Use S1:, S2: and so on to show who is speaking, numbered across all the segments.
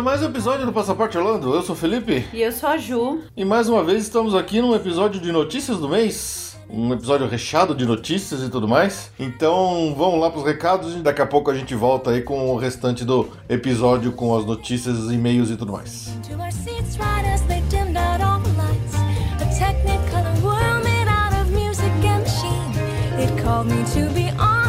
S1: A mais um episódio do Passaporte Orlando. Eu sou o Felipe
S2: E eu sou a Ju.
S1: e mais uma vez estamos aqui num episódio de notícias do mês. Um episódio recheado de notícias e tudo mais. Então vamos lá para os recados e daqui a pouco a gente volta aí com o restante do episódio com as notícias, e-mails e tudo mais.
S3: A.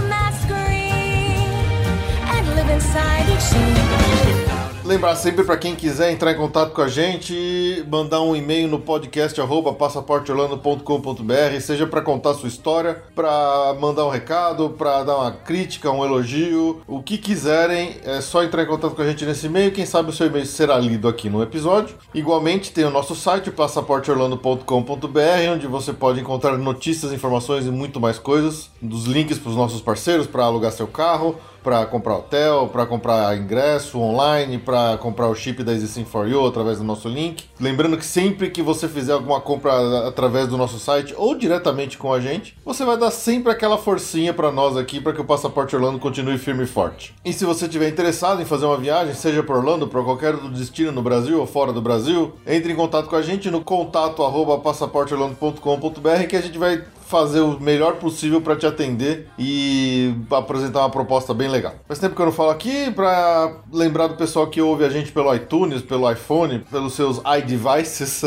S3: It inside each scene.
S1: Lembrar sempre para quem quiser entrar em contato com a gente, mandar um e-mail no podcast passaporteorlando.com.br, seja para contar sua história, para mandar um recado, para dar uma crítica, um elogio, o que quiserem, é só entrar em contato com a gente nesse e-mail. Quem sabe o seu e-mail será lido aqui no episódio. Igualmente tem o nosso site passaporteorlando.com.br, onde você pode encontrar notícias, informações e muito mais coisas, dos links para os nossos parceiros para alugar seu carro para comprar hotel, para comprar ingresso online, para comprar o chip da EasySim for You através do nosso link. Lembrando que sempre que você fizer alguma compra através do nosso site ou diretamente com a gente, você vai dar sempre aquela forcinha para nós aqui para que o Passaporte Orlando continue firme e forte. E se você estiver interessado em fazer uma viagem, seja para Orlando, para qualquer outro destino no Brasil ou fora do Brasil, entre em contato com a gente no contato arroba passaporteorlando.com.br que a gente vai fazer o melhor possível para te atender e apresentar uma proposta bem legal. Faz tempo que eu não falo aqui para lembrar do pessoal que ouve a gente pelo iTunes, pelo iPhone, pelos seus iDevices,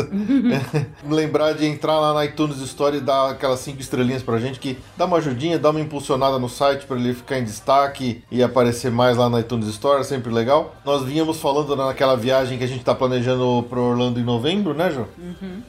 S1: lembrar de entrar lá na iTunes Store e dar aquelas cinco estrelinhas pra gente que dá uma ajudinha, dá uma impulsionada no site para ele ficar em destaque e aparecer mais lá na iTunes Store, é sempre legal. Nós vínhamos falando naquela viagem que a gente tá planejando para Orlando em novembro, né, Ju?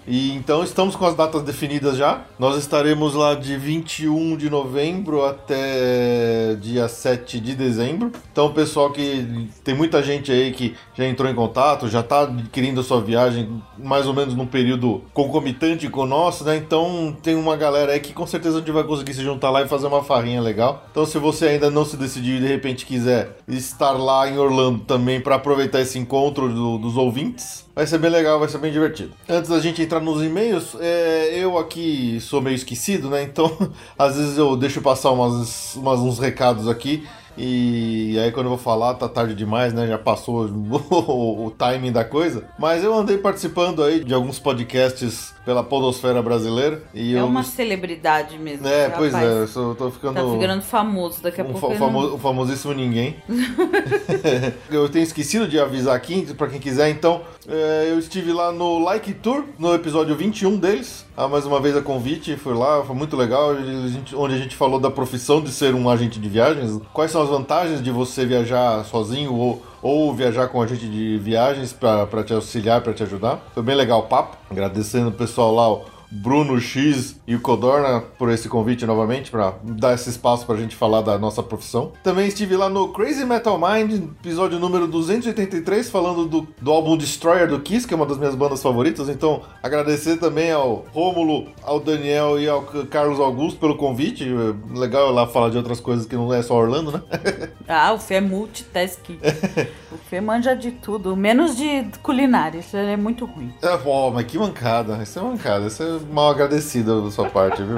S1: E então estamos com as datas definidas já. Nós estaremos lá de 21 de novembro até dia 7 de dezembro. Então, pessoal que tem muita gente aí que já entrou em contato, já está adquirindo a sua viagem mais ou menos num período concomitante com o nosso, né? Então, tem uma galera aí que com certeza a gente vai conseguir se juntar lá e fazer uma farrinha legal. Então, se você ainda não se decidiu e de repente quiser estar lá em Orlando também para aproveitar esse encontro do- dos ouvintes, Vai ser bem legal, vai ser bem divertido. Antes da gente entrar nos e-mails, é, eu aqui sou meio esquecido, né? Então, às vezes eu deixo passar umas, umas- uns recados aqui. E aí quando eu vou falar, tá tarde demais, né? Já passou o, o timing da coisa. Mas eu andei participando aí de alguns podcasts pela podosfera brasileira. E
S2: É
S1: eu
S2: uma celebridade mesmo.
S1: É,
S2: esse
S1: pois
S2: rapaz.
S1: é, eu sou- tô ficando...
S2: Tá ficando famoso daqui a
S1: Um
S2: pouco.
S1: fa- famo-
S2: não-
S1: o famosíssimo ninguém. eu tenho esquecido de avisar aqui, pra quem quiser, então, é, eu estive lá no Like Tour, no episódio 21 deles. Ah, mais uma vez a convite, fui lá, foi muito legal, a gente- onde a gente falou da profissão de ser um agente de viagens, quais são as vantagens de você viajar sozinho ou, ou viajar com um agente de viagens para te auxiliar, para te ajudar. Foi bem legal o papo, agradecendo o pessoal lá, Bruno X e o Codorna por esse convite novamente para dar esse espaço para a gente falar da nossa profissão. Também estive lá no Crazy Metal Mind, episódio número 283, falando do, do álbum Destroyer do Kiss, que é uma das minhas bandas favoritas. Então, agradecer também ao Rômulo, ao Daniel e ao Carlos Augusto pelo convite. É Legal lá falar de outras coisas que não é só Orlando, né?
S2: Ah, o Fê é multitasking. o Fê manja de tudo, menos de culinária. Isso é muito ruim.
S1: É, ó, mas que mancada. Isso é mancada. Isso é mal agradecido da sua parte, viu?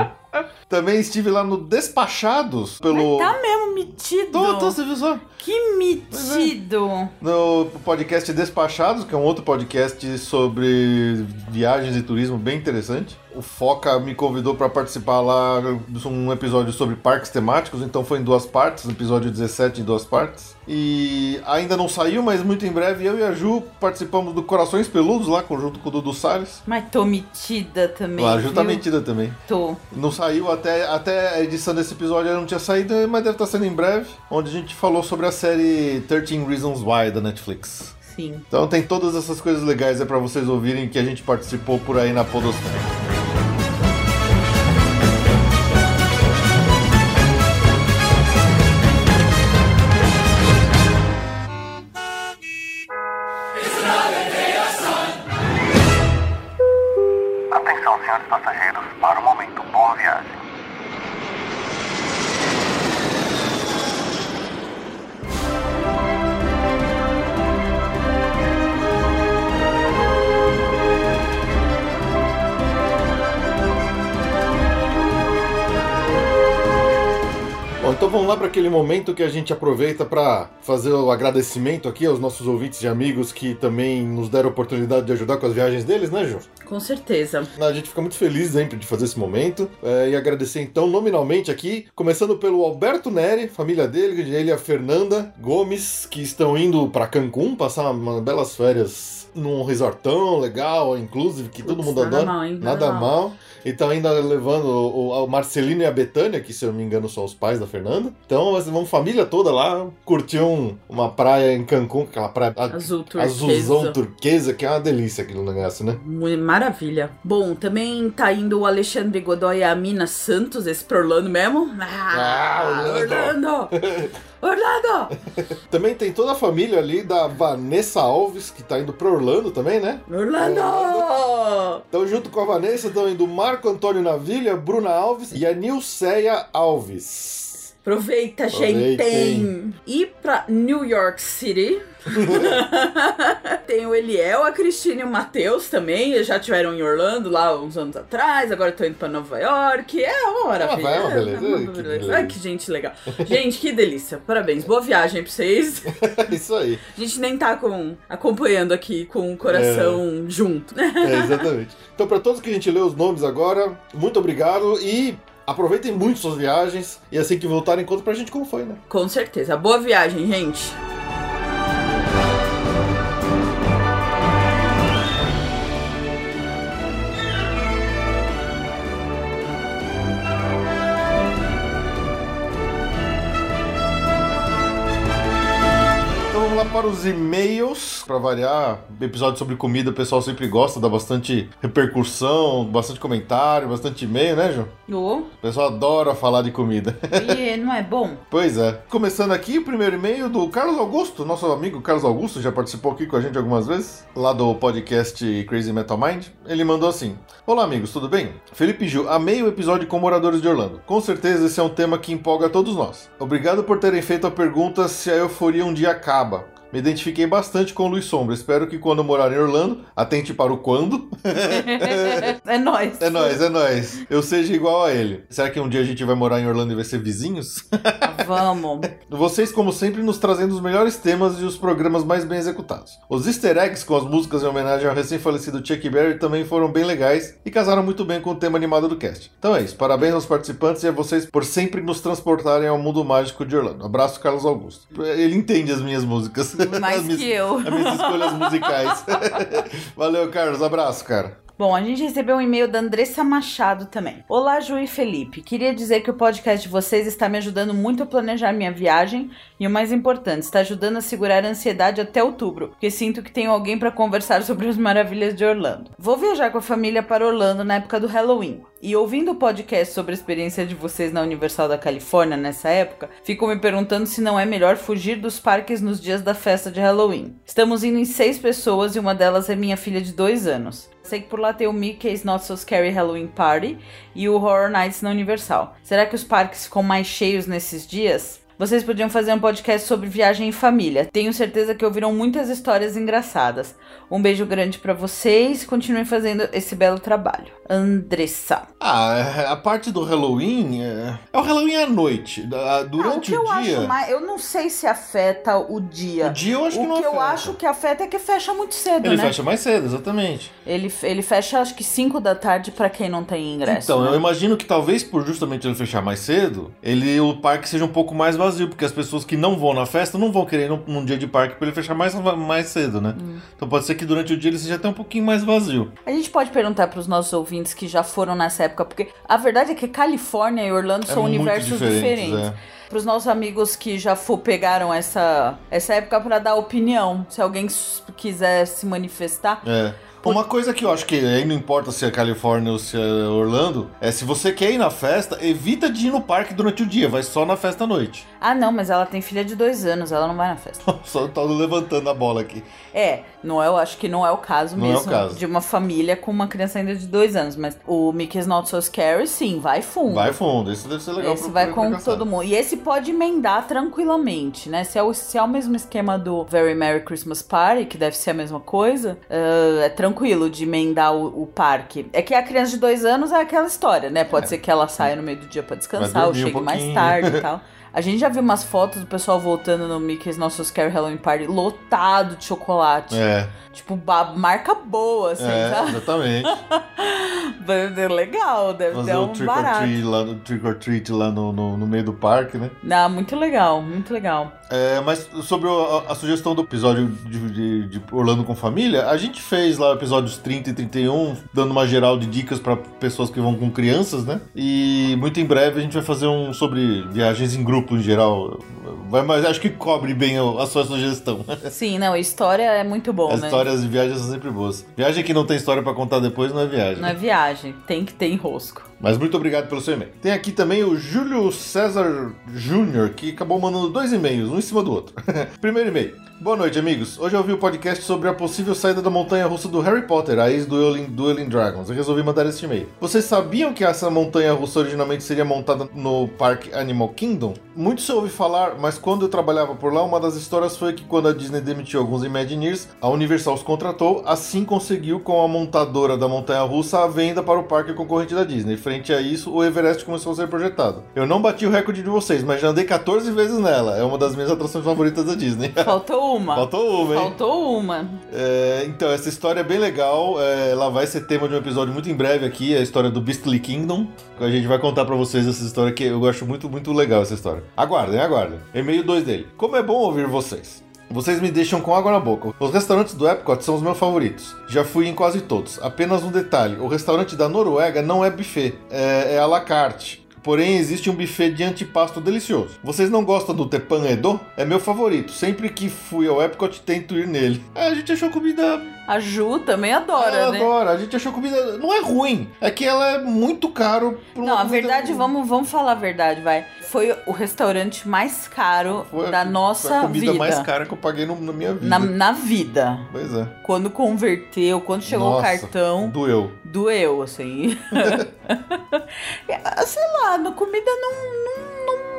S1: Também estive lá no Despachados pelo.
S2: Tá mesmo metido.
S1: Tô, tô, você viu só?
S2: Que metido.
S1: No podcast Despachados, que é um outro podcast sobre viagens e turismo bem interessante. O Foca me convidou para participar lá de um episódio sobre parques temáticos, então foi em duas partes, episódio 17 em duas partes. E ainda não saiu, mas muito em breve eu e a Ju participamos do Corações Peludos lá, junto com o Dudu Salles.
S2: Mas tô metida também.
S1: A Ju tá
S2: viu?
S1: metida também.
S2: Tô.
S1: Não saiu até, até a edição desse episódio, não tinha saído, mas deve estar saindo em breve, onde a gente falou sobre a série 13 Reasons Why da Netflix.
S2: Sim.
S1: Então tem todas essas coisas legais aí pra vocês ouvirem que a gente participou por aí na Podosfera.
S4: Senhores passageiros, para o momento. Boa viagem.
S1: Bom, então vamos lá para aquele momento que a gente aproveita para fazer o agradecimento aqui aos nossos ouvintes e amigos que também nos deram a oportunidade de ajudar com as viagens deles, né, Ju?
S2: Com certeza.
S1: A gente fica muito feliz sempre de fazer esse momento é, e agradecer então nominalmente aqui, começando pelo Alberto Neri, família dele, ele e a Fernanda Gomes, que estão indo para Cancún passar umas belas férias num resortão legal, inclusive, que todo mundo
S2: nada
S1: adora.
S2: mal, hein?
S1: Nada
S2: Nada
S1: mal. E estão ainda levando o, o Marcelino e a Betânia, que se eu não me engano são os pais da Fernanda. Então vão família toda lá curtir um- uma praia em Cancún, aquela praia
S2: Azul turquesa.
S1: azulzão turquesa, que é uma delícia aquele negócio, né?
S2: Mu- Maravilha. Bom, também tá indo o Alexandre Godoy e a Mina Santos, esse pra Orlando mesmo. Ah,
S1: Ah,
S2: Orlando! Orlando!
S1: Também tem toda a família ali da Vanessa Alves, que tá indo pra Orlando também, né?
S2: Orlando!
S1: Então, junto com a Vanessa, estão indo Marco Antônio Navilha, Bruna Alves e a Nilceia Alves.
S2: Aproveita,
S1: Aproveitem.
S2: gente! E pra New York City. Tem o Eliel, a Cristina e o Matheus também. Eles já tiveram em Orlando lá uns anos atrás. Agora estão indo pra Nova York. É uma maravilha.
S1: Ah, vai, uma beleza.
S2: É uma
S1: que
S2: beleza.
S1: beleza.
S2: Ai, que gente legal. Gente, que delícia. Parabéns. Boa viagem pra vocês.
S1: É isso aí.
S2: A gente nem tá com, acompanhando aqui com o coração junto.
S1: É, exatamente. Então, para todos que a gente lê os nomes agora, muito obrigado e aproveitem muito suas viagens. E assim que voltarem, conta pra gente como foi, né?
S2: Com certeza. Boa viagem, gente.
S1: Para os e-mails. Para variar, episódio sobre comida o pessoal sempre gosta, dá bastante repercussão, bastante comentário, bastante e-mail, né, João?
S2: Ô,
S1: O pessoal adora falar de comida.
S2: e não é bom?
S1: Pois é. Começando aqui, o primeiro e-mail do Carlos Augusto, nosso amigo Carlos Augusto, já participou aqui com a gente algumas vezes, lá do podcast Crazy Metal Mind. Ele mandou assim: Olá, amigos, tudo bem? Felipe Gil, amei o episódio com moradores de Orlando. Com certeza esse é um tema que empolga todos nós. Obrigado por terem feito a pergunta se a euforia um dia acaba. Me identifiquei bastante com o Luiz Sombra. Espero que quando eu morar em Orlando, atente para o quando,
S2: é nóis.
S1: é nóis, é nóis, eu seja igual a ele. Será que um dia a gente vai morar em Orlando e vai ser vizinhos?
S2: Vamos.
S1: Vocês, como sempre, nos trazendo os melhores temas e os programas mais bem executados. Os easter eggs com as músicas em homenagem ao recém-falecido Chuck Berry também foram bem legais e casaram muito bem com o tema animado do cast. Então é isso, parabéns aos participantes e a vocês por sempre nos transportarem ao mundo mágico de Orlando. Abraço, Carlos Augusto. Ele entende as minhas músicas.
S2: Mais
S1: minhas-
S2: que eu.
S1: As minhas escolhas musicais. Valeu, Carlos. Abraço, cara.
S2: Bom, a gente recebeu um e-mail da Andressa Machado também. Olá, Ju e Felipe. Queria dizer que o podcast de vocês está me ajudando muito a planejar minha viagem e o mais importante, está ajudando a segurar a ansiedade até outubro, porque sinto que tenho alguém para conversar sobre as maravilhas de Orlando. Vou viajar com a família para Orlando na época do Halloween. E ouvindo o podcast sobre a experiência de vocês na Universal da Califórnia nessa época, fico me perguntando se não é melhor fugir dos parques nos dias da festa de Halloween. Estamos indo em seis pessoas e uma delas é minha filha de dois anos. Sei que por lá tem o Mickey's Not So Scary Halloween Party e o Horror Nights na Universal. Será que os parques ficam mais cheios nesses dias? Vocês podiam fazer um podcast sobre viagem em família. Tenho certeza que ouviram muitas histórias engraçadas. Um beijo grande pra vocês. Continuem fazendo esse belo trabalho. Andressa.
S1: Ah, é, a parte do Halloween é, é o Halloween à noite.
S2: Ah, o
S1: Durante
S2: que eu
S1: o dia.
S2: acho mais, eu não sei se afeta o dia.
S1: O dia eu acho
S2: o
S1: que não
S2: eu
S1: afeta.
S2: acho que afeta é que fecha muito cedo,
S1: Ele
S2: né?
S1: fecha mais cedo, exatamente.
S2: Ele, ele fecha acho que 5 da tarde pra quem não tem ingresso.
S1: Então,
S2: né?
S1: eu imagino que talvez por justamente ele fechar mais cedo, ele o parque seja um pouco mais vazio, porque as pessoas que não vão na festa não vão querer ir num, num dia de parque pra ele fechar mais, mais cedo, né?
S2: Hum.
S1: Então pode ser que durante o dia ele seja até um pouquinho mais vazio.
S2: A gente pode perguntar pros nossos ouvintes que já foram nessa época, porque a verdade é que Califórnia e Orlando
S1: É
S2: são universos
S1: diferentes,
S2: diferentes.
S1: é.
S2: Pros nossos amigos que já pegaram essa, essa época pra dar opinião, se alguém quiser se manifestar.
S1: É. Uma coisa que eu acho que aí não importa se é Califórnia ou se é Orlando, é se você quer ir na festa, evita de ir no parque durante o dia, vai só na festa à noite.
S2: Ah, não, mas ela tem filha de dois anos, ela não vai na festa.
S1: Só tô levantando a bola aqui.
S2: É, não é, eu acho que não é o caso
S1: Não é o
S2: mesmo
S1: caso.
S2: de uma família com uma criança ainda de dois anos, mas o Mickey's Not So Scary, sim, vai fundo.
S1: Vai fundo, esse deve ser legal
S2: Esse
S1: pro-
S2: vai com todo mundo. E esse pode emendar tranquilamente, né? Se é, o, se é o mesmo esquema do Very Merry Christmas Party, que deve ser a mesma coisa, ah, é tranquilo de emendar o, o parque. É que a criança de dois anos é aquela história, né? Pode ser que ela saia no meio do dia pra descansar ou
S1: dormir um
S2: chegue mais tarde e tal. A gente já viu umas fotos do pessoal voltando no Mickey's Nosso Scary Halloween Party lotado de chocolate.
S1: É,
S2: Tipo, marca boa, assim,
S1: é,
S2: sabe?
S1: exatamente.
S2: Deve ser legal, deve
S1: Fazer
S2: ter
S1: o
S2: um
S1: trick or
S2: barato.
S1: treat lá, no, trick or treat lá no, no, no meio do parque, né?
S2: Não, muito legal, muito legal.
S1: É, mas sobre a, a sugestão do episódio de, de- de Orlando com Família, a gente fez lá episódios 30 e 31, dando uma geral de dicas para pessoas que vão com crianças, né? E muito em breve a gente vai fazer um sobre viagens em grupo em geral. Vai, mas acho que cobre bem a, a sua sugestão.
S2: Sim, não, a história é muito bom,
S1: As
S2: né?
S1: histórias de viagens são sempre boas. Viagem que não tem história para contar depois não é viagem.
S2: Não é viagem, tem que ter enrosco.
S1: Mas muito obrigado pelo seu e-mail. Tem aqui também o Júlio César Júnior, que acabou mandando dois e-mails, um em cima do outro. Primeiro e-mail. Boa noite, amigos. Hoje eu ouvi o podcast sobre a possível saída da montanha russa do Harry Potter, a ex-Dueling Dueling Dragons. Eu resolvi mandar este e-mail. Vocês sabiam que essa montanha russa originalmente seria montada no Parque Animal Kingdom? Muito se ouve falar, mas quando eu trabalhava por lá, uma das histórias foi que quando a Disney demitiu alguns Imagineers, a Universal os contratou, assim conseguiu com a montadora da montanha russa a venda para o parque concorrente da Disney. Frente a isso, o Everest começou a ser projetado. Eu não bati o recorde de vocês, mas já andei 14 vezes nela. É uma das minhas atrações favoritas da Disney.
S2: Faltou uma.
S1: Faltou uma, hein?
S2: Faltou uma.
S1: É, então, essa história é bem legal. é, ela vai ser tema de um episódio muito em breve aqui, a história do Beastly Kingdom. A gente vai contar pra vocês essa história que eu acho muito, muito legal essa história. Aguardem, aguardem. E-mail 2 dele. Como é bom ouvir vocês. Vocês me deixam com água na boca. Os restaurantes do Epcot são os meus favoritos. Já fui em quase todos. Apenas um detalhe: o restaurante da Noruega não é buffet, é, é à la carte. Porém, existe um buffet de antipasto delicioso. Vocês não gostam do Tepan Edo? É meu favorito. Sempre que fui ao Epcot, tento ir nele. É, a gente achou comida
S2: A Ju também adora,
S1: ela
S2: né?
S1: adora. A gente achou comida. Não é ruim. É que ela é muito caro. pra uma
S2: Não, a
S1: comida-
S2: verdade, vamos, vamos falar a verdade, vai. Foi o restaurante mais caro
S1: Foi a-
S2: da
S1: foi
S2: nossa
S1: a comida
S2: vida.
S1: mais cara que eu paguei no- na minha vida.
S2: Na, na vida.
S1: Pois é.
S2: Quando converteu, quando chegou
S1: Nossa,
S2: o cartão,
S1: Doeu.
S2: doeu, assim. É, Sei lá, na comida não, não, não,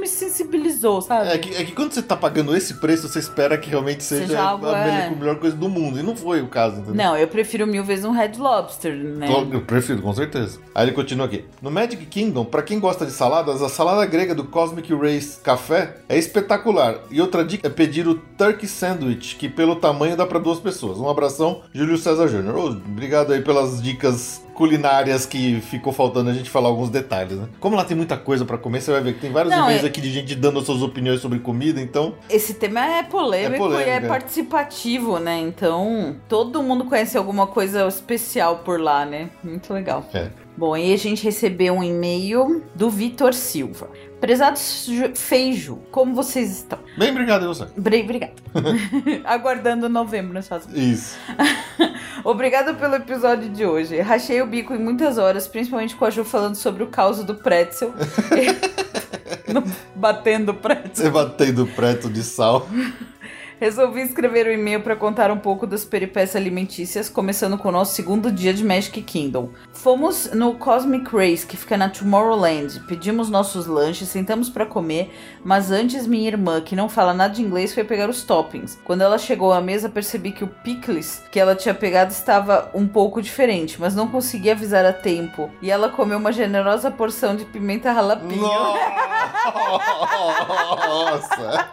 S2: me, sensibilizou, sabe?
S1: É que, é que quando você tá pagando esse preço, você espera que realmente seja,
S2: Seja algo,
S1: a melhor,
S2: é.
S1: melhor coisa do mundo. E não foi o caso, entendeu?
S2: Não, eu prefiro mil vezes um Red Lobster, né?
S1: Eu prefiro, com certeza. Aí ele continua aqui. No Magic Kingdom, pra quem gosta de saladas, a salada grega do Cosmic Race Café é espetacular. E outra dica é pedir o Turkey Sandwich, que pelo tamanho dá pra duas pessoas. Um abração, Júlio César Júnior. Ô, obrigado aí pelas dicas culinárias que ficou faltando a gente falar alguns detalhes, né? Como lá tem muita coisa pra comer, você vai ver que tem vários
S2: Não,
S1: e-mails
S2: é-
S1: aqui de gente dando suas opiniões sobre comida, então...
S2: Esse tema é polêmico,
S1: É polêmico,
S2: e é
S1: é.
S2: participativo, né? Então, todo mundo conhece alguma coisa especial por lá, né? Muito legal.
S1: É.
S2: Bom, aí a gente recebeu um e-mail do Vitor Silva. Prezados Feijo, como vocês estão?
S1: Bem, obrigado, você.
S2: Bre- Obrigada. Aguardando novembro nos Estados Unidos.
S1: Isso.
S2: Obrigado pelo episódio de hoje. Rachei o bico em muitas horas, principalmente com a Ju falando sobre o caos do pretzel. Batendo pretzel.
S1: Você batendo preto de sal.
S2: Resolvi escrever um e-mail para contar um pouco das peripécias alimentícias, começando com o nosso segundo dia de Magic Kingdom. Fomos no Cosmic Race, que fica na Tomorrowland. Pedimos nossos lanches, sentamos para comer, mas antes minha irmã, que não fala nada de inglês, foi pegar os toppings. Quando ela chegou à mesa, percebi que o pickles que ela tinha pegado estava um pouco diferente, mas não consegui avisar a tempo. E ela comeu uma generosa porção de pimenta jalapeno.
S1: Nossa!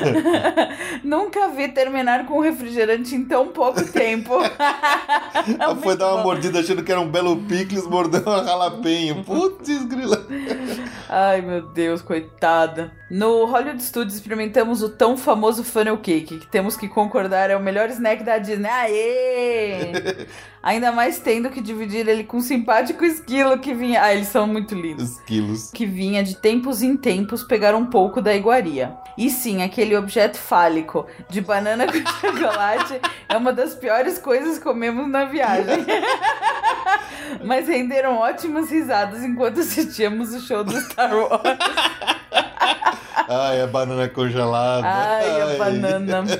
S2: Nunca vi terminar com um refrigerante em tão pouco tempo.
S1: Ela foi dar uma
S2: bom.
S1: mordida achando que era um belo picles, mordeu um jalapenho. Putz, grila.
S2: Ai, meu Deus, coitada. No Hollywood Studios experimentamos o tão famoso funnel cake, que temos que concordar é o melhor snack da Disney. Aê! Ainda mais tendo que dividir ele com um simpático esquilo que vinha. Ah, eles são muito lindos.
S1: Os quilos.
S2: Que vinha de tempos em tempos pegar um pouco da iguaria. E sim, aquele objeto fálico de banana com chocolate é uma das piores coisas que comemos na viagem. Mas renderam ótimas risadas enquanto assistíamos o show do Star Wars.
S1: Ai, a banana congelada.
S2: Ai, a banana.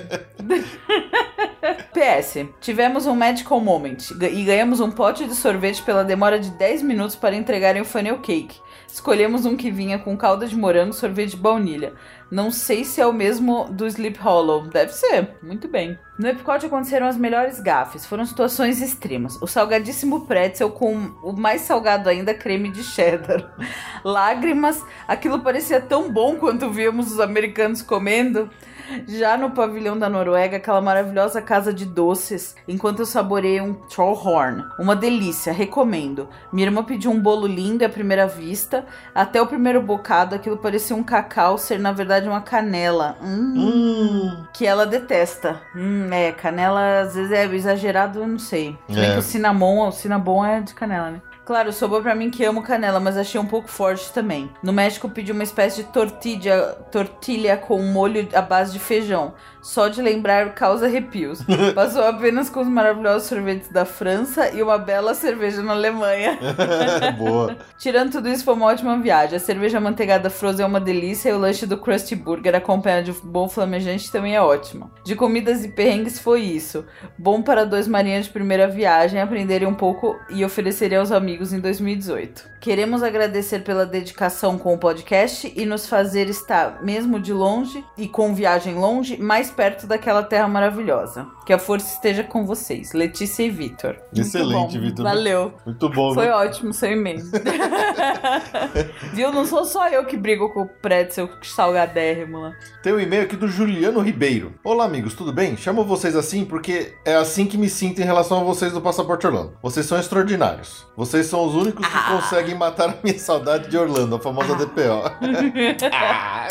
S2: PS, tivemos um medical moment e ganhamos um pote de sorvete pela demora de 10 minutos para entregarem o funnel cake. Escolhemos um que vinha com calda de morango, sorvete de baunilha. Não sei se é o mesmo do Sleep Hollow. Deve ser. Muito bem. No Epcot aconteceram as melhores gafes. Foram situações extremas. O salgadíssimo pretzel com o mais salgado ainda, creme de cheddar. Lágrimas. Aquilo parecia tão bom quanto víamos os americanos comendo. Já no pavilhão da Noruega, aquela maravilhosa casa de doces, enquanto eu saboreei um Trollhorn. Uma delícia, recomendo. Minha irmã pediu um bolo lindo à primeira vista. Até o primeiro bocado, aquilo parecia um cacau, ser na verdade uma canela. Hum,
S1: Hum,
S2: que ela detesta. Hum, é, canela às vezes é exagerado, eu não sei.
S1: É.
S2: que o cinnamon, o cinnamon é de canela, né? Claro, sobrou pra mim que amo canela, mas achei um pouco forte também. No México pedi uma espécie de tortilha, tortilha com molho à base de feijão. Só de lembrar causa arrepios. Passou apenas com os maravilhosos sorvetes da França e uma bela cerveja na Alemanha.
S1: boa.
S2: Tirando tudo isso, foi uma ótima viagem. A cerveja manteigada frozen é uma delícia e o lanche do Krusty Burger acompanhado de um bom flamejante também é ótimo. De comidas e perrengues foi isso. Bom para dois marinheiros de primeira viagem aprenderem um pouco e oferecerem aos amigos em 2018. Queremos agradecer pela dedicação com o podcast e nos fazer estar, mesmo de longe e com viagem longe, mais perto daquela terra maravilhosa. Que a força esteja com vocês, Letícia e Vitor.
S1: Excelente. Vitor.
S2: Valeu.
S1: Muito bom,
S2: Foi
S1: né?
S2: ótimo seu e-mail. Viu? Não sou só eu que brigo com o pretzel salgadérrimo lá.
S1: Tem um e-mail aqui do Juliano Ribeiro. Olá, amigos, tudo bem? Chamo vocês assim porque é assim que me sinto em relação a vocês do Passaporte Orlando. Vocês são extraordinários. Vocês são os únicos que
S2: Ah.
S1: conseguem matar a minha saudade de Orlando, a famosa DPO. ah,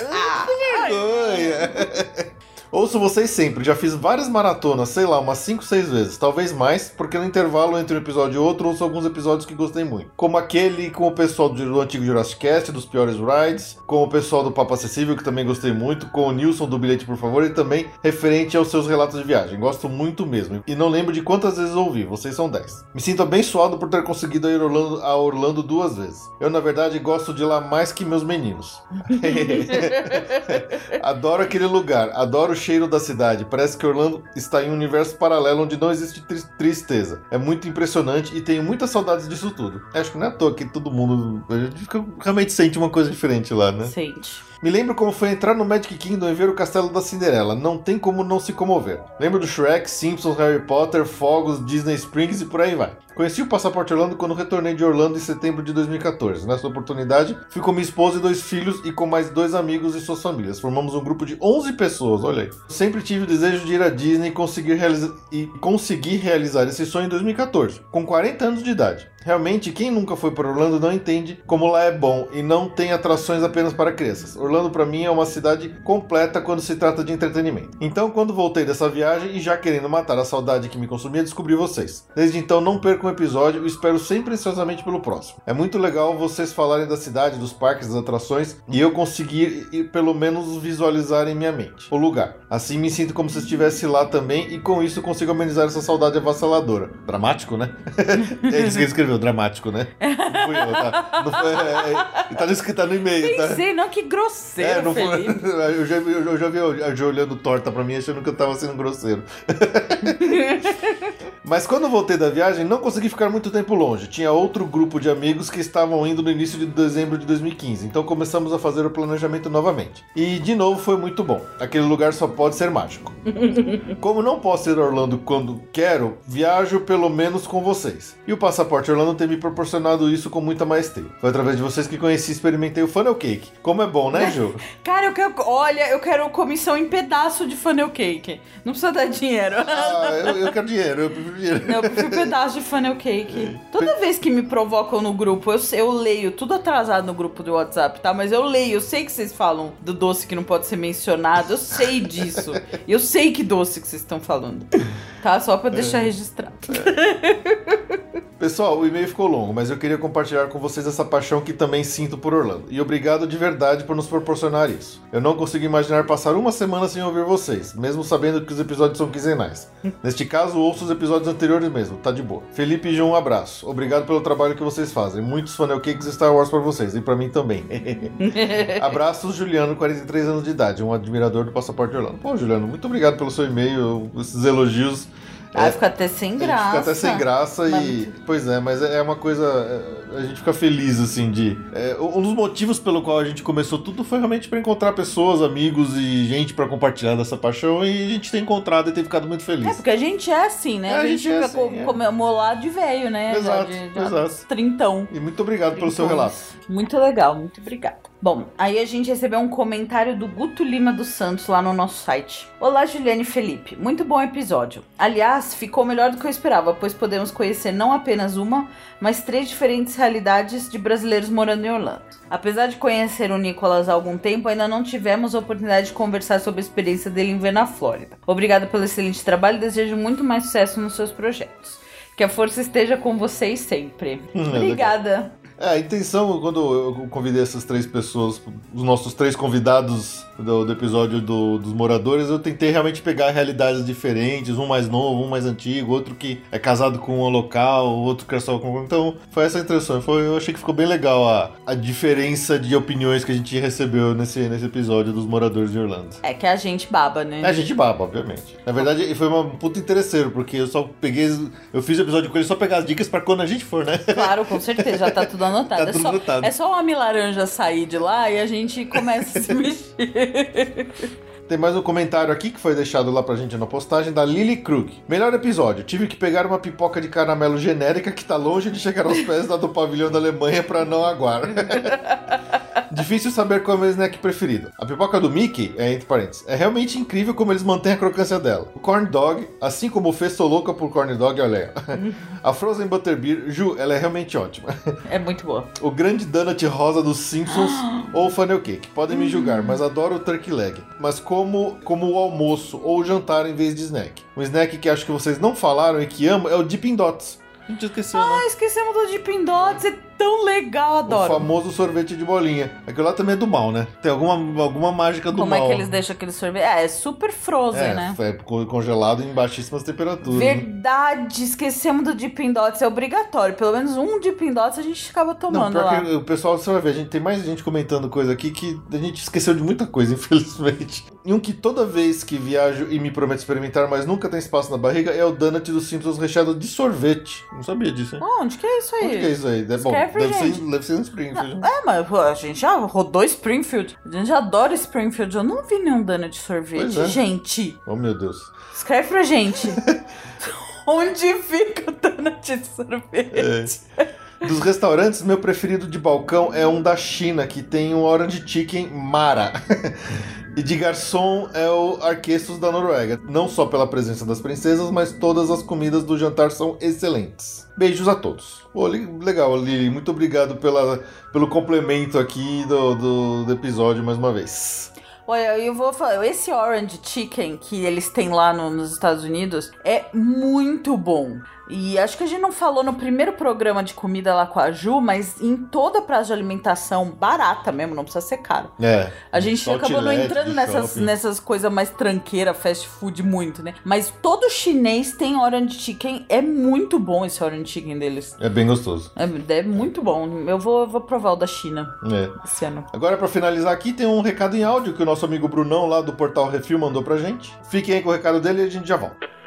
S1: que vergonha. Ouço vocês sempre, já fiz várias maratonas, sei lá, umas 5, 6 vezes, talvez mais, porque no intervalo entre um episódio e outro ouço alguns episódios que gostei muito. Como aquele com o pessoal do, antigo Jurassic Cast, dos piores rides, com o pessoal do Papo Acessível, que também gostei muito, com o Nilson do Bilhete, por favor, e também referente aos seus relatos de viagem. Gosto muito mesmo. E não lembro de quantas vezes ouvi, vocês são 10. Me sinto abençoado por ter conseguido ir Orlando, a Orlando duas vezes. Eu, na verdade, gosto de lá mais que meus meninos. Adoro aquele lugar, adoro o cheiro da cidade. Parece que Orlando está em um universo paralelo onde não existe tri- tristeza. É muito impressionante e tenho muitas saudades disso tudo. Acho que não é à toa que todo mundo a gente realmente sente uma coisa diferente lá, né?
S2: Sente.
S1: Me lembro como foi entrar no Magic Kingdom e ver o castelo da Cinderela. Não tem como não se comover. Lembro do Shrek, Simpsons, Harry Potter, Fogos, Disney Springs e por aí vai. Conheci o Passaporte Orlando quando retornei de Orlando em setembro de 2014. Nessa oportunidade, fui com minha esposa e dois filhos e com mais dois amigos e suas famílias. Formamos um grupo de 11 pessoas, olha aí. Sempre tive o desejo de ir à Disney e conseguir, realiza- e conseguir realizar esse sonho em 2014, com 40 anos de idade. Realmente, quem nunca foi para Orlando não entende como lá é bom e não tem atrações apenas para crianças. Orlando para mim é uma cidade completa quando se trata de entretenimento. Então, quando voltei dessa viagem e já querendo matar a saudade que me consumia, descobri vocês. Desde então, não perco um episódio e espero sempre ansiosamente pelo próximo. É muito legal vocês falarem da cidade, dos parques, das atrações e eu conseguir e, pelo menos visualizar em minha mente o lugar. Assim me sinto como se estivesse lá também e com isso consigo amenizar essa saudade avassaladora. Dramático, né? é isso que ele escreveu, dramático, né? Não fui eu, tá? Não foi, é, é, tá no escrito tá no e-mail, tá?
S2: Pensei, não, que grosseiro,
S1: É, não foi,
S2: Felipe.
S1: eu já vi, eu já vi a Jo olhando torta pra mim, achando que eu tava sendo grosseiro. Mas quando eu voltei da viagem, não consegui ficar muito tempo longe. Tinha outro grupo de amigos que estavam indo no início de dezembro de 2015. Então começamos a fazer o planejamento novamente. E de novo foi muito bom. Aquele lugar só pode ser mágico. Como não posso ir a Orlando quando quero, viajo pelo menos com vocês. E o Passaporte Orlando tem me proporcionado isso com muita maestria. Foi através de vocês que conheci e experimentei o Funnel Cake. Como é bom, né, Ju?
S2: Cara, eu quero. Olha, eu quero comissão em pedaço de funnel cake. Não precisa dar dinheiro.
S1: Ah, eu, eu quero dinheiro, eu prefiro dinheiro.
S2: Não, eu prefiro pedaço de funnel cake. Toda vez que me provocam no grupo, eu, eu leio, tudo atrasado no grupo do WhatsApp, tá? Mas eu leio, eu sei que vocês falam do doce que não pode ser mencionado, eu sei disso. Eu sei que doce que vocês estão falando. Tá? Só pra deixar registrado.
S1: Pessoal, o e-mail ficou longo, mas eu queria compartilhar com vocês essa paixão que também sinto por Orlando. E obrigado de verdade por nos proporcionar isso. Eu não consigo imaginar passar uma semana sem ouvir vocês, mesmo sabendo que os episódios são quinzenais. Neste caso, ouço os episódios anteriores mesmo, tá de boa. Felipe e João, um abraço. Obrigado pelo trabalho que vocês fazem. Muitos funnel cakes e Star Wars pra vocês, e pra mim também. Abraços, Juliano, 43 anos de idade, um admirador do Passaporte Orlando. Pô, Juliano, muito obrigado pelo seu e-mail, esses elogios.
S2: Ah, fica até sem graça.
S1: fica até sem graça
S2: Mas-
S1: e. Pois é, mas é uma coisa. é, A gente fica feliz, assim, de. é, um dos motivos pelo qual a gente começou tudo foi realmente pra encontrar pessoas, amigos e gente pra compartilhar dessa paixão e a gente tem encontrado e tem ficado muito feliz.
S2: É, porque a gente é assim, né?
S1: É,
S2: a gente
S1: gente é
S2: fica
S1: assim,
S2: co-
S1: é.
S2: comemorado de velho, né? Já
S1: Exato,
S2: de, já
S1: exato.
S2: Trintão.
S1: E muito obrigado pelo seu relato.
S2: Muito legal, muito obrigada. Bom, aí a gente recebeu um comentário do Guto Lima dos Santos lá no nosso site. Olá, Juliane e Felipe. Muito bom episódio. Aliás, ficou melhor do que eu esperava, pois podemos conhecer não apenas uma, mas três diferentes realidades de brasileiros morando em Orlando. Apesar de conhecer o Nicolas há algum tempo, ainda não tivemos a oportunidade de conversar sobre a experiência dele em ver na Flórida. Obrigada pelo excelente trabalho e desejo muito mais sucesso nos seus projetos. Que a força esteja com vocês sempre.
S1: Hum, é
S2: Obrigada.
S1: É, a intenção, quando eu convidei essas três pessoas, os nossos três convidados do, do episódio do- dos moradores, eu tentei realmente pegar realidades diferentes, um mais novo, um mais antigo, outro que é casado com um local, outro que é só com. Então, foi essa a intenção. Foi, eu achei que ficou bem legal a, a diferença de opiniões que a gente recebeu nesse, nesse episódio dos moradores de Orlando.
S2: É que a gente baba, né?
S1: É, a gente baba, obviamente. Na verdade, foi uma puta interesseiro, porque eu só peguei. Eu fiz o episódio com ele só pegar as dicas pra quando a gente for, né?
S2: Claro, com certeza, já tá tudo anotado.
S1: Tá
S2: é, só,
S1: anotado.
S2: é só uma laranja sair de lá e a gente começa a se mexer.
S1: Tem mais um comentário aqui que foi deixado lá pra gente na postagem da Lily Krug. Melhor episódio. Tive que pegar uma pipoca de caramelo genérica que tá longe de chegar aos pés da do pavilhão da Alemanha pra não aguar. Difícil saber qual é o meu snack preferido. A pipoca do Mickey, é entre parênteses, é realmente incrível como eles mantêm a crocância dela. O corn dog, assim como o Fê, sou louca por corn dog, olha aí. A Frozen Butterbeer, Ju, ela é realmente ótima.
S2: É muito boa.
S1: O grande donut rosa dos Simpsons ou o funnel cake. Podem me julgar, mas adoro o turkey leg. Mas como, como o almoço ou o jantar em vez de snack. Um snack que acho que vocês não falaram e que amo é o Dippin' Dots. A gente esqueceu, né?
S2: Ah, esquecemos do Deep Dots, é tão legal,
S1: O
S2: adoro.
S1: famoso sorvete de bolinha. Aquilo lá também é do mal, né? Tem alguma, alguma mágica do
S2: Como
S1: mal.
S2: é que eles deixam aquele sorvete? Ah, é super frozen,
S1: É,
S2: né?
S1: é co- congelado em baixíssimas temperaturas. né?
S2: Verdade, esquecemos do Deep Dots, é obrigatório. Pelo menos um Deep Dots a gente ficava
S1: Não,
S2: tomando
S1: pior
S2: lá.
S1: o pessoal, você vai ver, a gente tem mais gente comentando coisa aqui que a gente esqueceu de muita coisa, infelizmente. E um que toda vez que viajo e me prometo experimentar, mas nunca tem espaço na barriga, é o donut dos Simpsons recheado de sorvete. Não sabia disso, hein?
S2: Onde que é isso aí?
S1: Onde que é isso aí? É, bom, Deve ser,
S2: gente.
S1: deve ser em Springfield.
S2: É, mas a gente já rodou Springfield. A gente adora Springfield. Eu não vi nenhum donut de sorvete.
S1: É.
S2: Gente,
S1: Oh, meu Deus.
S2: escreve pra gente. Onde fica o donut de sorvete?
S1: Dos restaurantes, meu preferido de balcão é um da China, que tem um Orange Chicken Mara. E de garçom é o Arquestos da Noruega. Não só pela presença das princesas, mas todas as comidas do jantar são excelentes. Beijos a todos. Pô, legal, Lili. Muito obrigado pela, pelo complemento aqui do, do, do episódio mais uma vez.
S2: Olha, eu vou falar, esse Orange Chicken que eles têm lá no- nos Estados Unidos é muito bom. E acho que a gente não falou no primeiro programa de comida lá com a Ju, mas em toda a praça de alimentação barata mesmo, não precisa ser caro.
S1: É.
S2: A gente acabou não entrando nessas,
S1: shopping.
S2: nessas coisas mais tranqueiras, fast food muito, né? Mas todo chinês tem orange chicken. É muito bom esse orange chicken deles.
S1: É bem gostoso.
S2: É, é muito bom. Eu vou, vou provar o da China
S1: É.
S2: esse ano.
S1: Agora, pra finalizar aqui, tem um recado em áudio que o nosso amigo Brunão, lá do Portal Refil, mandou pra gente. Fiquem aí com o recado dele e a gente já volta.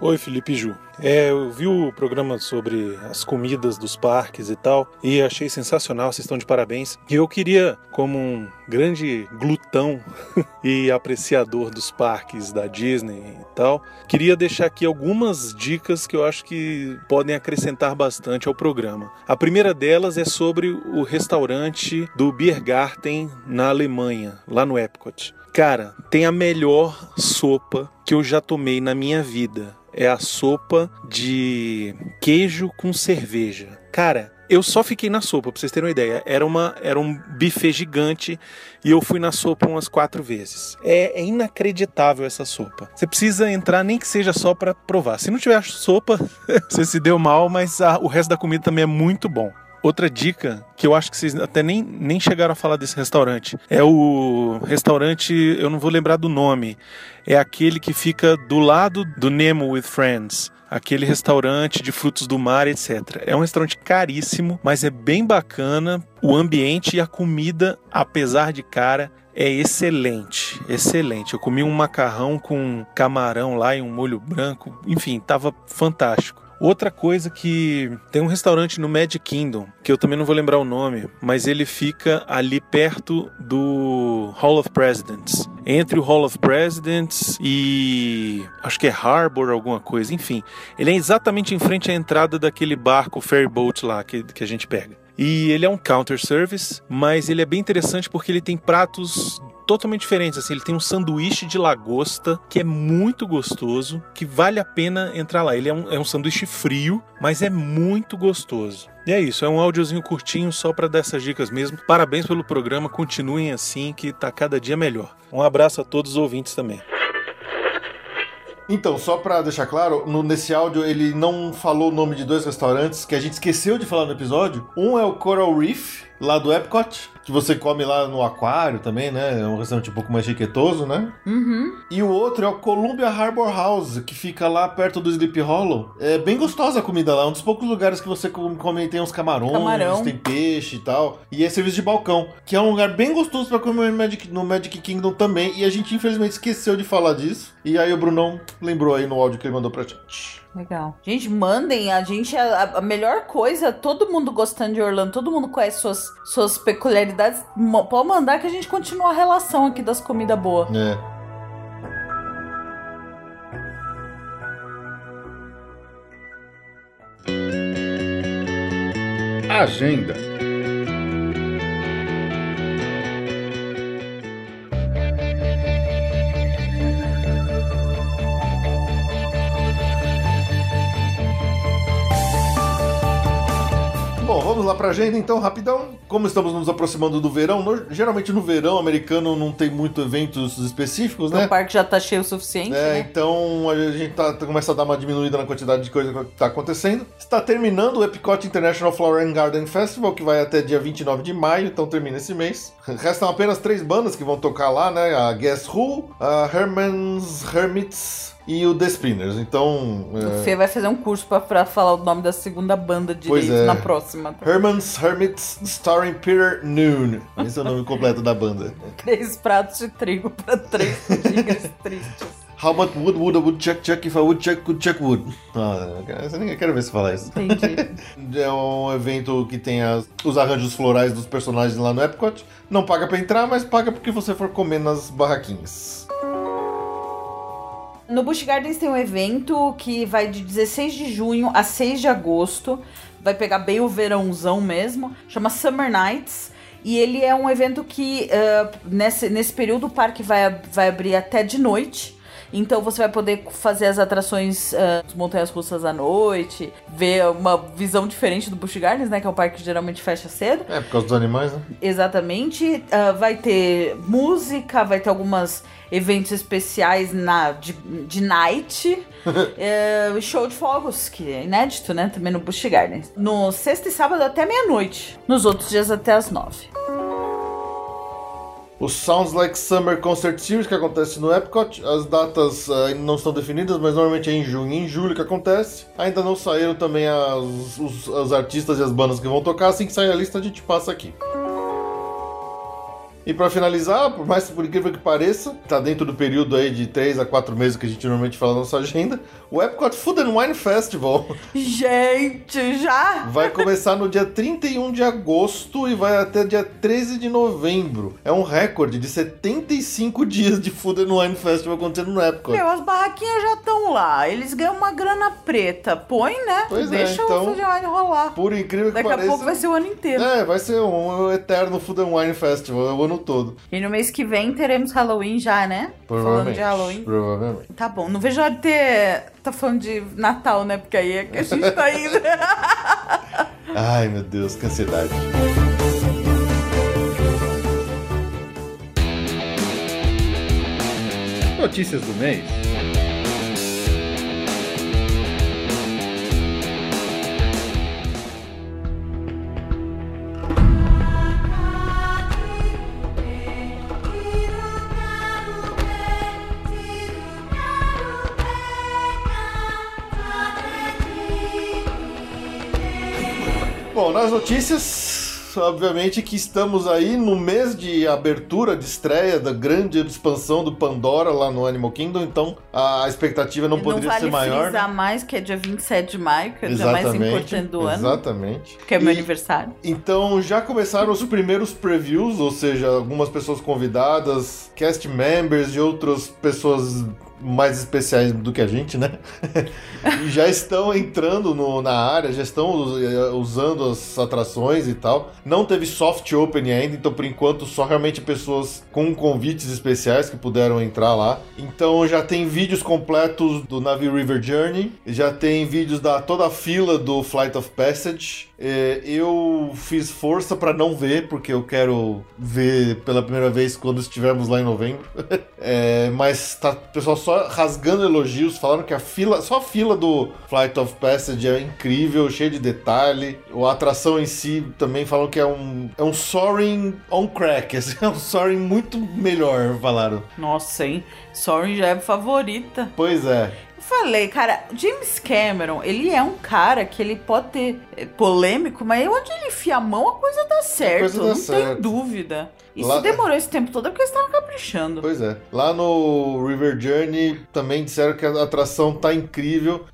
S5: Oi, Felipe Ju. É, eu vi o programa sobre as comidas dos parques e tal, e achei sensacional, vocês estão de parabéns. E eu queria, como um grande glutão e apreciador dos parques da Disney e tal, queria deixar aqui algumas dicas que eu acho que podem acrescentar bastante ao programa. A primeira delas é sobre o restaurante do Biergarten na Alemanha, lá no Epcot. Cara, tem a melhor sopa que eu já tomei na minha vida. É a sopa de queijo com cerveja. Cara, Eu só fiquei na sopa, pra vocês terem uma ideia. Era, uma, era um buffet gigante e eu fui na sopa umas quatro vezes. É, é inacreditável essa sopa. Você precisa entrar, nem que seja só pra provar. Se não tiver sopa, você se deu mal, mas a- o resto da comida também é muito bom. Outra dica, que eu acho que vocês até nem, nem chegaram a falar desse restaurante, é o restaurante, eu não vou lembrar do nome, é aquele que fica do lado do Nemo with Friends. Aquele restaurante de frutos do mar, etc. É um restaurante caríssimo, mas é bem bacana. O ambiente e a comida, apesar de cara, é excelente, excelente. Eu comi um macarrão com camarão lá e um molho branco, enfim, tava fantástico. Outra coisa que tem um restaurante no Magic Kingdom, que eu também não vou lembrar o nome, mas ele fica ali perto do Hall of Presidents. Entre o Hall of Presidents e acho que é Harbor alguma coisa, enfim. Ele é exatamente em frente à entrada daquele barco ferry boat lá que, que a gente pega. E ele é um counter service, mas ele é bem interessante porque ele tem pratos totalmente diferentes. Assim, ele tem um sanduíche de lagosta que é muito gostoso, que vale a pena entrar lá. Ele é um, é um sanduíche frio, mas é muito gostoso. E é isso, é um áudiozinho curtinho só para dar essas dicas mesmo. Parabéns pelo programa, continuem assim que tá cada dia melhor. Um abraço a todos os ouvintes também.
S1: Então, só pra deixar claro, no- nesse áudio ele não falou o nome de dois restaurantes que a gente esqueceu de falar no episódio. Um é o Coral Reef, lá do Epcot, que você come lá no aquário também, né? É um restaurante um pouco mais chiquetoso, né?
S2: Uhum.
S1: E o outro é o Columbia Harbor House, que fica lá perto do Sleepy Hollow. É bem gostosa a comida lá, é um dos poucos lugares que você come, tem uns camarões,
S2: Camarão.
S1: tem peixe e tal. E é serviço de balcão, que é um lugar bem gostoso pra comer no Magic, no Magic Kingdom também. E a gente infelizmente esqueceu de falar disso. E aí o Brunão lembrou aí no áudio que ele mandou pra gente.
S2: Legal. Gente, mandem. A gente, a, a melhor coisa, todo mundo gostando de Orlando, todo mundo conhece suas, suas peculiaridades. Pode mandar que a gente continua a relação aqui das comidas boas.
S1: É.
S6: Agenda.
S1: Bom, vamos lá pra agenda então, rapidão. Como estamos nos aproximando do verão, no- geralmente no verão americano não tem muito eventos específicos, né?
S2: O parque já tá cheio o suficiente,
S1: É,
S2: né?
S1: então a gente tá, começa a dar uma diminuída na quantidade de coisa que tá acontecendo. Está terminando o Epcot International Flower and Garden Festival, que vai até dia 29 de maio, então termina esse mês. Restam apenas três bandas que vão tocar lá, né? A Guess Who, a Herman's Hermits e o The Spinners. Então.
S2: O
S1: é,
S2: Fê vai fazer um curso pra, pra falar o nome da segunda banda direito
S1: é.
S2: na próxima.
S1: Herman's Hermits starring Peter Noon. Esse é o nome completo da banda.
S2: Três pratos de trigo pra três gigas tristes.
S1: How much wood would a woodchuck chuck if a woodchuck could chuck wood? Ah, eu nem quero ver se falar isso.
S2: Entendi.
S1: É um evento que tem as- os arranjos florais dos personagens lá no Epcot. Não paga pra entrar, mas paga porque você for comer nas barraquinhas.
S2: No Busch Gardens tem um evento que vai de 16 de junho a 6 de agosto. Vai pegar bem o verãozão mesmo. Chama Summer Nights. E ele é um evento que, ah, nesse, nesse período, o parque vai, vai abrir até de noite. Então você vai poder fazer as atrações, as montanhas russas à noite, ver uma visão diferente do Busch Gardens, né? Que é um parque que geralmente fecha cedo.
S1: É, por causa dos animais, né?
S2: Exatamente. Ah, vai ter música, vai ter alguns eventos especiais na, de, de night. É, show de fogos, que é inédito, né? Também no Busch Gardens. No sexta e sábado até meia-noite. Nos outros dias até as nove.
S1: O Sounds Like Summer Concert Series que acontece no Epcot. As datas ah, ainda não estão definidas, mas normalmente é em junho e em julho que acontece. Ainda não saíram também as, os, os artistas e as bandas que vão tocar. Assim que sair a lista, a gente passa aqui. E pra finalizar, por mais por incrível que pareça, tá dentro do período aí de 3 a 4 meses que a gente normalmente fala na nossa agenda, o Epcot Food and Wine Festival
S2: Gente, já?
S1: vai começar no dia 31 de agosto e vai até dia 13 de novembro. É um recorde de 75 dias de Food and Wine Festival acontecendo no Epcot.
S2: Meu, as barraquinhas já estão lá. Eles ganham uma grana preta. Põe, né?
S1: Pois é,
S2: Deixa
S1: então-
S2: o Food and Wine rolar.
S1: Por incrível que
S2: Daqui a
S1: pareça.
S2: pouco vai ser o ano inteiro.
S1: É, vai ser um eterno Food and Wine Festival, é o ano todo.
S2: E no mês que vem teremos Halloween já, né? Falando
S1: Provavelmente.
S2: de Halloween.
S1: Provavelmente.
S2: Tá bom, não vejo a hora de ter. Tá falando de Natal, né? Porque aí é que a gente tá indo.
S1: Ai, meu Deus, que ansiedade.
S6: Notícias do mês.
S1: Bom, nas notícias, obviamente que estamos aí no mês de abertura, de estreia da grande expansão do Pandora lá no Animal Kingdom, então a expectativa não poderia
S2: vale
S1: ser maior. né?
S2: frisar mais que é dia 27 de maio, que é o dia mais importante do ano,
S1: Exatamente.
S2: que é meu
S1: E-
S2: aniversário.
S1: Então já começaram os primeiros previews, ou seja, algumas pessoas convidadas, cast members e outras pessoas mais especiais do que a gente, né? e já estão entrando no- na área, já estão eh, usando as atrações e tal. Não teve soft opening ainda, então por enquanto só realmente pessoas com convites especiais que puderam entrar lá. Então já tem vídeos completos do Navi River Journey, já tem vídeos da toda a fila do Flight of Passage. É, eu fiz força para não ver, porque eu quero ver pela primeira vez quando estivermos lá em novembro. É, mas tá o pessoal só rasgando elogios, falando que a fila, só a fila do Flight of Passage é incrível, cheia de detalhe. A atração em si também falam que é um, é um soaring on crack, assim, é um soaring muito melhor, falaram.
S2: Nossa, hein? Sorry já é favorita.
S1: Pois é.
S2: Falei, cara, James Cameron, ele é um cara que ele pode ter é, polêmico, mas onde ele enfia a mão, a coisa dá certo,
S1: coisa dá
S2: não
S1: certo.
S2: tem dúvida. E
S1: Lá-
S2: demorou esse tempo todo é porque eles estavam caprichando.
S1: Pois é. Lá no River Journey também disseram que a atração tá incrível.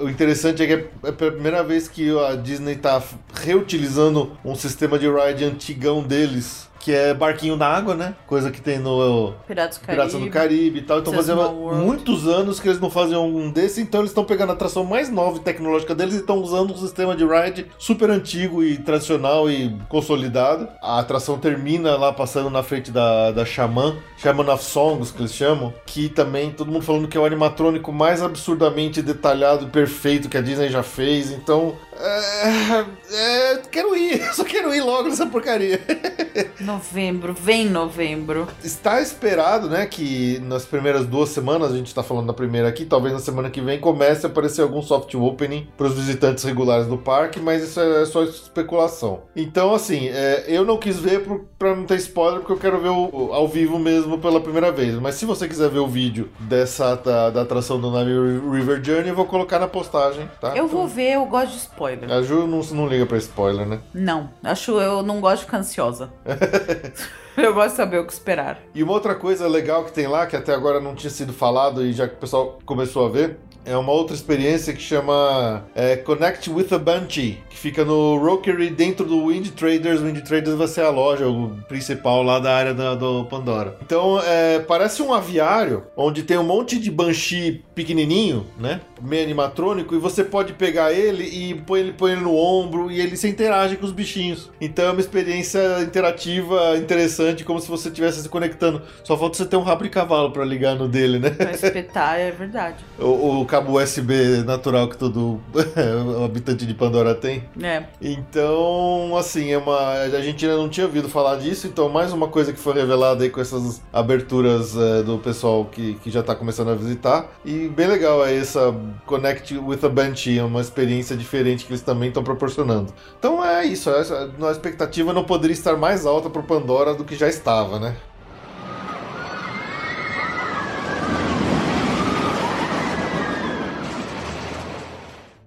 S1: O- interessante é que é pela primeira vez que a Disney tá reutilizando um sistema de ride antigão deles, que é barquinho na água, né? Coisa que tem no
S2: Piratas do Caribe.
S1: Do Caribe e tal. Então fazia muitos anos que eles não faziam um desse, então eles estão pegando a atração mais nova e tecnológica deles e estão usando um sistema de ride super antigo e tradicional e consolidado. A atração termina lá passando na frente da, da Xamã, Shaman of Songs, que eles chamam, que também todo mundo falando que é o animatrônico mais absurdamente detalhado e perfeito que a Disney já fez. Então, é, é, quero ir, só quero ir logo nessa porcaria.
S2: Novembro, vem novembro.
S1: Está esperado, né, que nas primeiras duas semanas, a gente está falando da primeira aqui, talvez na semana que vem comece a aparecer algum soft opening para os visitantes regulares do parque, mas isso é só especulação. Então, assim, é, eu não quis ver para não ter spoiler, porque eu quero ver o, ao vivo mesmo pela primeira vez. Mas se você quiser ver o vídeo dessa da, da atração do Navi River Journey, eu vou colocar na postagem, tá?
S2: Eu vou ver, eu gosto de spoiler.
S1: A Ju não, não liga para spoiler, né?
S2: Não, acho eu não gosto de ficar ansiosa. eu gosto de saber o que esperar.
S1: E uma outra coisa legal que tem lá, que até agora não tinha sido falado e já que o pessoal começou a ver, é uma outra experiência que chama é, Connect with a Banshee, que fica no Rockery dentro do Wind Traders. O Wind Traders vai ser a loja o principal lá da área da- do Pandora. Então, é, parece um aviário onde tem um monte de Banshee pequenininho, né? Meio animatrônico, e você pode pegar ele e põe ele, põe ele no ombro e ele se interage com os bichinhos. Então é uma experiência interativa interessante, como se você estivesse se conectando. Só falta você ter um rabo de cavalo para ligar no dele, né?
S2: Pra espetar, é verdade.
S1: O, o cabo USB natural que todo habitante de Pandora tem.
S2: É.
S1: Então, assim, é uma. A gente ainda não tinha ouvido falar disso, então mais uma coisa que foi revelada aí com essas aberturas é, do pessoal que, que já tá começando a visitar. E bem legal é essa Connect with a Banshee, é uma experiência diferente que eles também estão proporcionando. Então é isso, essa, a expectativa não poderia estar mais alta pro Pandora do que já estava, né?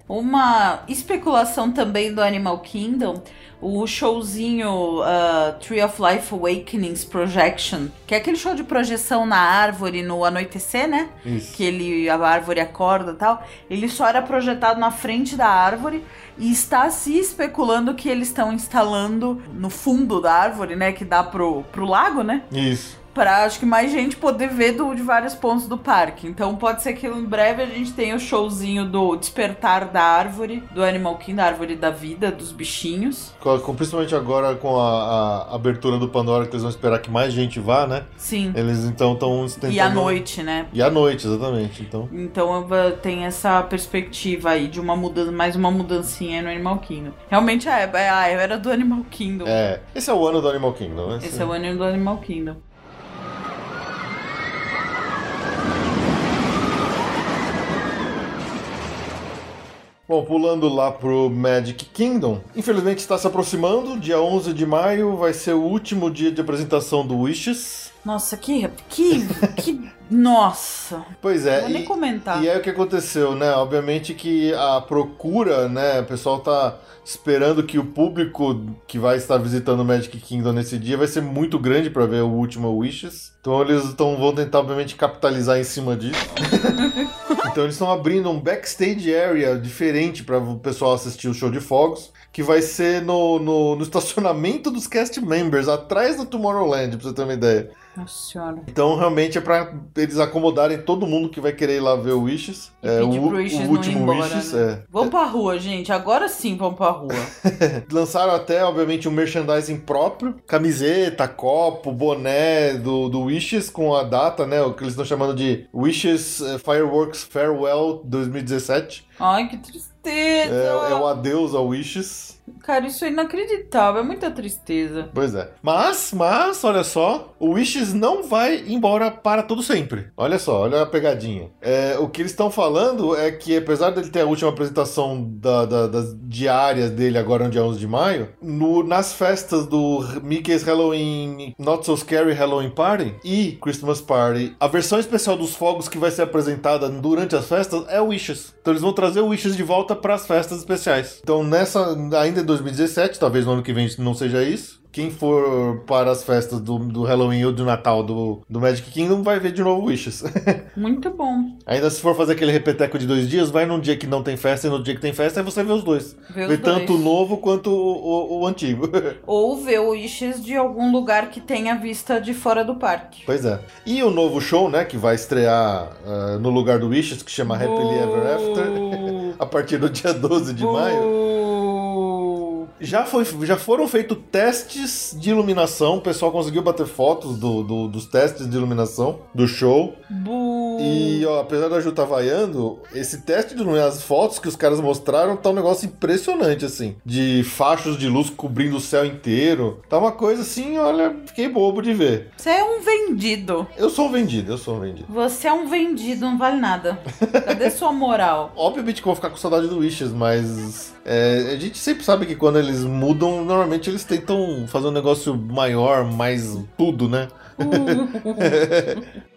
S2: Uma especulação também do Animal Kingdom, o showzinho uh, Tree of Life Awakenings Projection, que é aquele show de projeção na árvore no anoitecer, né?
S1: Isso.
S2: Que ele, a árvore acorda e tal. Ele só era projetado na frente da árvore e está se especulando que eles estão instalando no fundo da árvore, né? Que dá pro, pro lago, né?
S1: Isso.
S2: Pra acho que mais gente poder ver do, de vários pontos do parque. Então pode ser que em breve a gente tenha o showzinho do Despertar da Árvore, do Animal Kingdom, da Árvore da Vida, dos bichinhos.
S1: Com- com- principalmente agora com a, a abertura do Pandora, que eles vão esperar que mais gente vá, né?
S2: Sim.
S1: Eles então estão tentando...
S2: E à noite, né?
S1: E à noite, exatamente. Então,
S2: Então tem essa perspectiva aí de uma mudança, mais uma mudancinha no Animal Kingdom. Realmente é, é a era do Animal Kingdom.
S1: é, esse é o ano do Animal Kingdom, né?
S2: Esse é o ano do Animal Kingdom.
S1: Bom, pulando lá pro Magic Kingdom, infelizmente está se aproximando, dia 11 de maio vai ser o último dia de apresentação do Wishes.
S2: Nossa, que. Que. que nossa.
S1: Pois é,
S2: Vou nem
S1: e,
S2: comentar.
S1: e é o que aconteceu, né? Obviamente que a procura, né? O pessoal tá esperando que o público que vai estar visitando o Magic Kingdom nesse dia vai ser muito grande para ver o último Wishes. Então eles tão, vão tentar, obviamente, capitalizar em cima disso. então eles estão abrindo um backstage area diferente para o pessoal assistir o show de fogos, que vai ser no, no, no estacionamento dos cast members, atrás do Tomorrowland, pra você ter uma ideia.
S2: Nossa senhora.
S1: Então realmente é pra eles acomodarem todo mundo que vai querer ir lá ver o Wishes.
S2: E
S1: é, o,
S2: pro Wishes
S1: o último
S2: embora,
S1: Wishes,
S2: né?
S1: é.
S2: Vamos pra rua, gente. Agora sim vamos pra rua.
S1: Lançaram até, obviamente, um merchandising próprio. Camiseta, copo, boné do, do Wishes com a data, né? O que eles estão chamando de Wishes eh, Fireworks Farewell 2017.
S2: Ai, que tristeza.
S1: É, é o adeus ao Wishes.
S2: Cara, isso é inacreditável. É muita tristeza.
S1: Pois é. Mas, mas, olha só, o Wishes não vai embora para todo sempre. Olha só, olha a pegadinha. É, o que eles estão falando é que, apesar dele ter a última apresentação da- da- das diárias dele agora no dia 11 de maio, no- nas festas do Mickey's Halloween Not So Scary Halloween Party e Christmas Party, a versão especial dos fogos que vai ser apresentada durante as festas é o Wishes. Então eles vão trazer o Wishes de volta para as festas especiais. Então nessa, ainda em 2017, talvez no ano que vem não seja isso. Quem for para as festas do, do Halloween ou do Natal do, do Magic Kingdom vai ver de novo Wishes.
S2: Muito bom.
S1: Ainda se for fazer aquele repeteco de dois dias, vai num dia que não tem festa e no dia que tem festa, aí você vê os dois.
S2: Vê os
S1: vê tanto o
S2: dois.
S1: novo quanto o, o- o antigo.
S2: Ou ver o Wishes de algum lugar que tenha vista de fora do parque.
S1: pois é. E o novo show, né, que vai estrear ah, no lugar do Wishes, que chama Happily Ever After, a partir do dia 12 de maio. Já, foi, já foram feitos testes de iluminação, o pessoal conseguiu bater fotos do, do- dos testes de iluminação do show. E ó, apesar da Ju estar vaiando, esse teste de iluminação, as fotos que os caras mostraram, tá um negócio impressionante, assim. De fachos de luz cobrindo o céu inteiro. Tá uma coisa assim, olha, fiquei bobo de ver.
S2: Você é um vendido.
S1: Eu sou um vendido, eu sou um vendido.
S2: Você é um vendido, não vale nada. Cadê sua moral?
S1: Obviamente que eu vou ficar com saudade do Wishes, mas é, a gente sempre sabe que quando eles mudam, normalmente eles tentam fazer um negócio maior, mais tudo, né?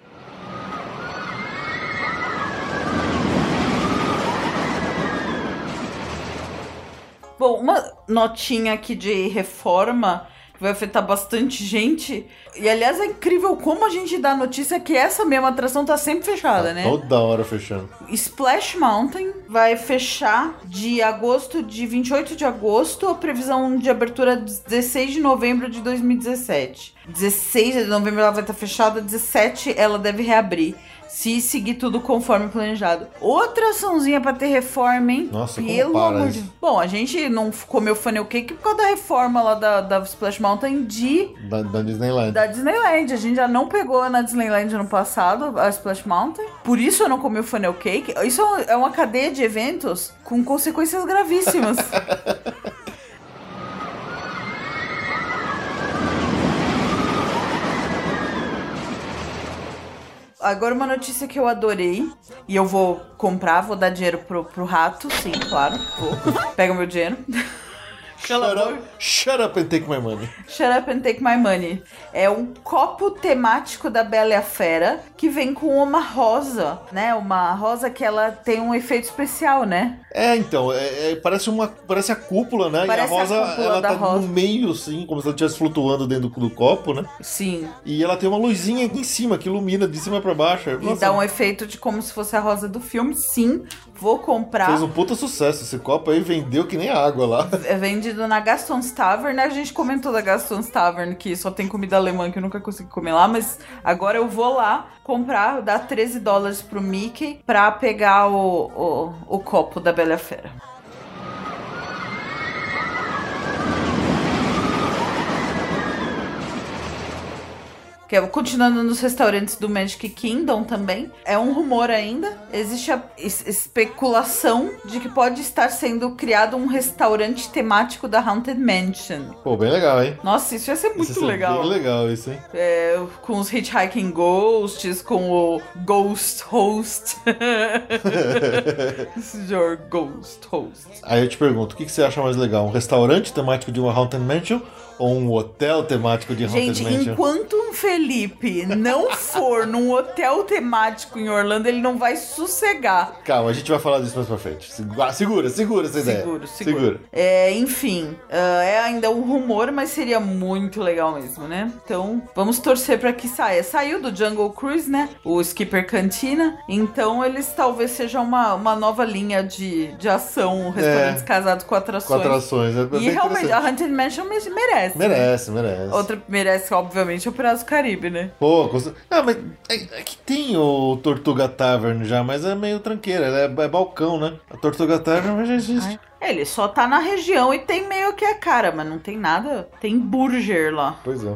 S2: Bom, uma notinha aqui de reforma que vai afetar bastante gente. E aliás, é incrível como a gente dá notícia que essa mesma atração tá sempre fechada, né?
S1: Toda hora fechando.
S2: Splash Mountain vai fechar de agosto, de 28 de agosto, a previsão de abertura é 16 de novembro de 2017. 16 de novembro ela vai estar fechada, 17 ela deve reabrir. Se seguir tudo conforme planejado. Outra açãozinha pra ter reforma, hein?
S1: Nossa, como
S2: Pelo
S1: para
S2: amor de Bom, a gente não comeu funnel cake por causa da reforma lá da, da Splash Mountain de
S1: Da, da Disneyland.
S2: da Disneyland. A gente já não pegou na Disneyland ano passado, a Splash Mountain. Por isso eu não comi o funnel cake. Isso é uma cadeia de eventos com consequências gravíssimas. Agora uma notícia que eu adorei. E eu vou comprar, vou dar dinheiro pro, pro rato, sim, claro. Vou. Pega meu dinheiro. Cala a
S1: Shut up, shut up and take my money.
S2: Shut Up and Take My Money. É um copo temático da Bela e a Fera que vem com uma rosa, né? Uma rosa que ela tem um efeito especial, né?
S1: É, então, é- é- parece uma parece a cúpula, né?
S2: Parece
S1: e
S2: a
S1: a rosa,
S2: cúpula
S1: ela tá
S2: rosa.
S1: no meio, assim, como se ela estivesse flutuando dentro do, do copo, né?
S2: Sim.
S1: E ela tem uma luzinha aqui em cima que ilumina de cima pra baixo.
S2: E
S1: Nossa,
S2: dá um efeito de como se fosse a rosa do filme. Sim, vou comprar.
S1: Fez um puta sucesso. Esse copo aí vendeu que nem água lá.
S2: É na Gaston's Tavern. A gente comentou da Gaston's Tavern que só tem comida alemã que eu nunca consegui comer lá, mas agora eu vou lá comprar, dar 13 dólares pro Mickey pra pegar o, o, o copo da Bela Fera. Que é, continuando nos restaurantes do Magic Kingdom também, é um rumor ainda. Existe a es- especulação de que pode estar sendo criado um restaurante temático da Haunted Mansion.
S1: Pô, bem legal, hein?
S2: Nossa, isso ia ser muito
S1: Isso é
S2: legal.
S1: Bem legal isso, hein?
S2: É, com os Hitchhiking Ghosts, com o Ghost Host. Your Ghost Host.
S1: Aí eu te pergunto, o que que você acha mais legal? Um restaurante temático de uma Haunted Mansion ou um hotel temático de Haunted
S2: Gente,
S1: Mansion?
S2: enquanto um Felipe não for num hotel temático em Orlando, ele não vai sossegar.
S1: Calma, a gente vai falar disso mais pra frente. Segura, segura, segura essa ideia.
S2: Seguro, seguro. É, enfim, ah, é ainda um rumor, mas seria muito legal mesmo, né? Então, vamos torcer pra que saia. Saiu do Jungle Cruise, né? O Skipper Cantina. Então, eles talvez sejam uma, uma nova linha de, de ação, restaurantes casados com
S1: Com
S2: atrações.
S1: atrações. É
S2: E realmente, a. Haunted Mansion me- merece. né?
S1: Merece, merece.
S2: Outra merece, obviamente, o Piratas do Caribe, né?
S1: Pô, custa... Não, mas é, é que tem o Tortuga Tavern já, mas é meio tranqueira, é, é balcão, né? A Tortuga Tavern já existe.
S2: Ai, Ele só tá na região e tem meio que a cara, mas não tem nada. Tem burger lá.
S1: Pois é.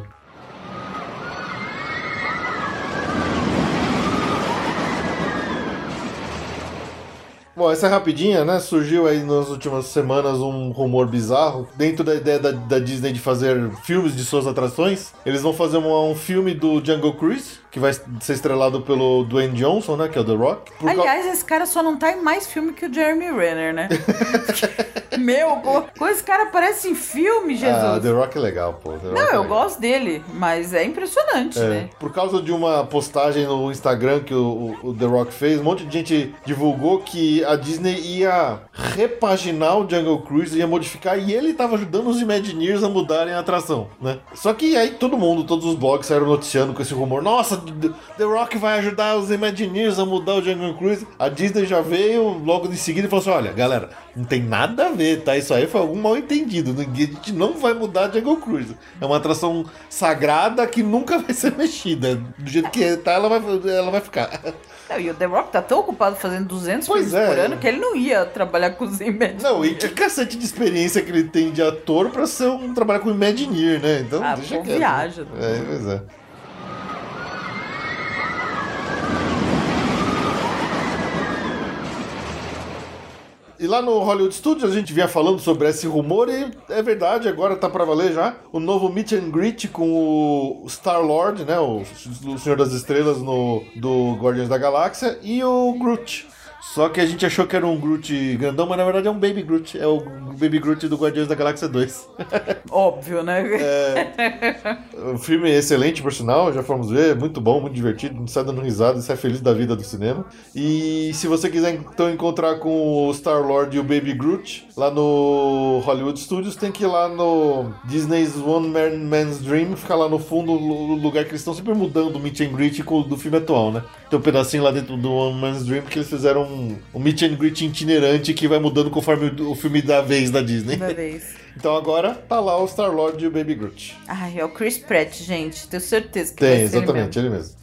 S1: Bom, essa é rapidinha, né? Surgiu aí nas últimas semanas um rumor bizarro. Dentro da ideia da, da Disney de fazer filmes de suas atrações, eles vão fazer um, um filme do Jungle Cruise, que vai ser estrelado pelo Dwayne Johnson, né? Que é o The Rock.
S2: Aliás, esse cara só não tá em mais filme que o Jeremy Renner, né? Meu, pô, esse cara aparece em filme, Jesus.
S1: Ah, The Rock é legal, pô. The Rock
S2: não,
S1: é
S2: eu
S1: legal.
S2: gosto dele, mas é impressionante,
S1: É,
S2: né?
S1: por causa de uma postagem no Instagram que o, o- o The Rock fez, um monte de gente divulgou que a Disney ia repaginar o Jungle Cruise, ia modificar, e ele tava ajudando os Imagineers a mudarem a atração, né? Só que aí todo mundo, todos os blogs saíram noticiando com esse rumor, nossa, The- Rock vai ajudar os Imagineers a mudar o Jungle Cruise. A Disney já veio logo em seguida e falou assim, olha, galera, não tem nada a ver, tá? Isso aí foi algum mal entendido, ninguém, a gente não vai mudar a Jungle Cruise. É uma atração sagrada que nunca vai ser mexida. Do jeito que tá, ela vai, ela vai ficar.
S2: Não, e o The Rock tá tão ocupado fazendo 200
S1: Pois
S2: filmes por
S1: é.
S2: ano que ele não ia trabalhar com os Imagineers.
S1: Não, e que cacete de experiência que ele tem de ator pra ser um trabalhar com Imagineer, né? Então,
S2: Ah,
S1: deixa
S2: pô,
S1: quieto.
S2: viaja.
S1: É, pois é. E lá no Hollywood Studios a gente vinha falando sobre esse rumor e é verdade, agora tá pra valer já. O novo meet and greet com o Star-Lord, né? O, o Senhor das Estrelas no, do Guardiões da Galáxia e o Groot. Só que a gente achou que era um Groot grandão, mas na verdade é um Baby Groot. É o Baby Groot do Guardiões da Galáxia 2.
S2: Óbvio, né?
S1: É. O filme é excelente, por sinal, já fomos ver, muito bom, muito divertido, gente sai dando risada e sai feliz da vida do cinema. E se você quiser então encontrar com o Star-Lord e o Baby Groot lá no Hollywood Studios, tem que ir lá no Disney's One Man Man's Dream, ficar lá no fundo, o lugar que eles estão sempre mudando o meet and greet do filme atual, né? Tem um pedacinho lá dentro do One Man's Dream que eles fizeram um, um meet and greet itinerante que vai mudando conforme o o filme da vez da Disney.
S2: Uma vez.
S1: Então agora tá lá o Star-Lord e o Baby Groot.
S2: Ai, é o Chris Pratt, gente. Tenho certeza que
S1: Tem,
S2: vai ser ele
S1: exatamente,
S2: mesmo.
S1: ele mesmo.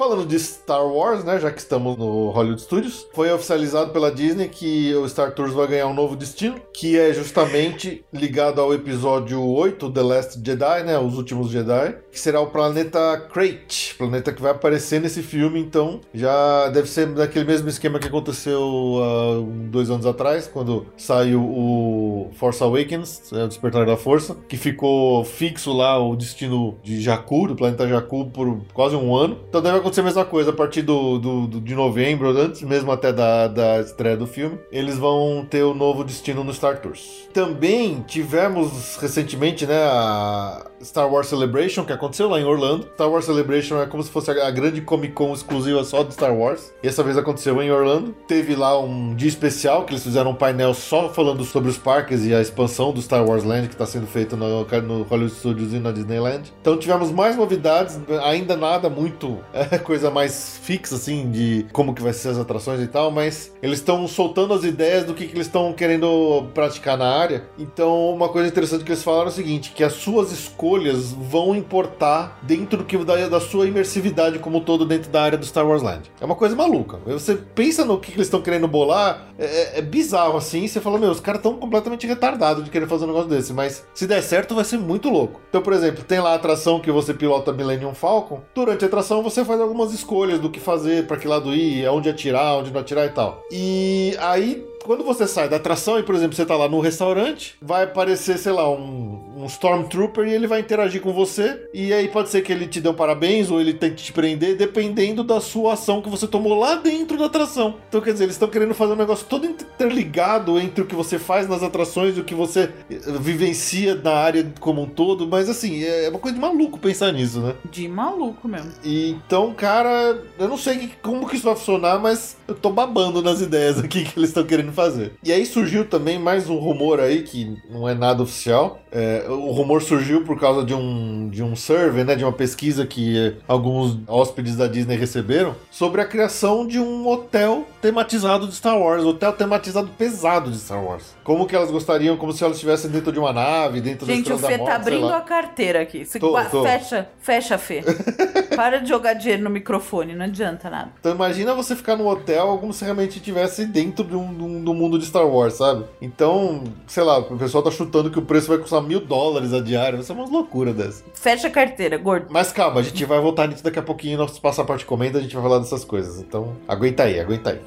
S1: Falando de Star Wars, né, já que estamos no Hollywood Studios, foi oficializado pela Disney que o Star Tours vai ganhar um novo destino, que é justamente ligado ao episódio 8, The Last Jedi, né, Os Últimos Jedi, que será o planeta Crate, planeta que vai aparecer nesse filme, então já deve ser daquele mesmo esquema que aconteceu há dois anos atrás, quando saiu o Force Awakens, né, o Despertar da Força, que ficou fixo lá o destino de Jakku, do planeta Jakku, por quase um ano. Então deve acontecer a mesma coisa a partir do, do- do- de novembro, antes mesmo até da, da estreia do filme. Eles vão ter o novo destino no Star Tours. Também tivemos recentemente, né, a Star Wars Celebration, que aconteceu lá em Orlando. Star Wars Celebration é como se fosse a, grande Comic Con exclusiva só do Star Wars. E essa vez aconteceu em Orlando. Teve lá um dia especial, que eles fizeram um painel só falando sobre os parques e a expansão do Star Wars Land, que está sendo feito no, no Hollywood Studios e na Disneyland. Então tivemos mais novidades, ainda nada muito coisa mais fixa, assim, de como que vai ser as atrações e tal, mas eles estão soltando as ideias do que, que eles estão querendo praticar na área. Então, uma coisa interessante que eles falaram é o seguinte, que as suas escolhas vão importar dentro do que da, da sua imersividade como todo dentro da área do Star Wars Land. É uma coisa maluca. Você pensa no que, eles estão querendo bolar, é, é- é bizarro assim, você fala, meu, os caras estão completamente retardados de querer fazer um negócio desse, mas se der certo vai ser muito louco. Então, por exemplo, tem lá a atração que você pilota Millennium Falcon, durante a atração você faz algumas escolhas do que fazer, pra que lado ir, aonde atirar, onde não atirar e tal. E aí quando você sai da atração e, por exemplo, você tá lá no restaurante, vai aparecer, sei lá, um, um Stormtrooper e ele vai interagir com você. E aí pode ser que ele te dê um parabéns ou ele tente te prender, dependendo da sua ação que você tomou lá dentro da atração. Então, quer dizer, eles estão querendo fazer um negócio todo interligado entre o que você faz nas atrações e o que você eh, vivencia na área como um todo. Mas, assim, é uma coisa de maluco pensar nisso, né?
S2: De maluco mesmo.
S1: E, então, cara, eu não sei como que isso vai funcionar, mas eu tô babando nas ideias aqui que eles estão querendo fazer. E aí surgiu também mais um rumor aí, que não é nada oficial. É, o rumor surgiu por causa de um, de um survey, né, de uma pesquisa que alguns hóspedes da Disney receberam, sobre a criação de um hotel tematizado de Star Wars, hotel tematizado pesado de Star Wars. Como que elas gostariam, como se elas estivessem dentro de uma nave, dentro da
S2: Gente, o Fê tá abrindo a carteira aqui. Você
S1: Tô, tô.
S2: Fecha, fecha, Fê. Para de jogar dinheiro no microfone, não adianta nada.
S1: Então imagina você ficar no hotel como se realmente estivesse dentro de um, de um- do mundo de Star Wars, sabe? Então, sei lá, o pessoal tá chutando que o preço vai custar mil dólares a diária. Vai ser uma loucura dessa.
S2: Fecha a carteira, gordo.
S1: Mas calma, a gente vai voltar nisso daqui a pouquinho. Nosso passaporte comenda, a gente vai falar dessas coisas. Então, aguenta aí, aguenta aí.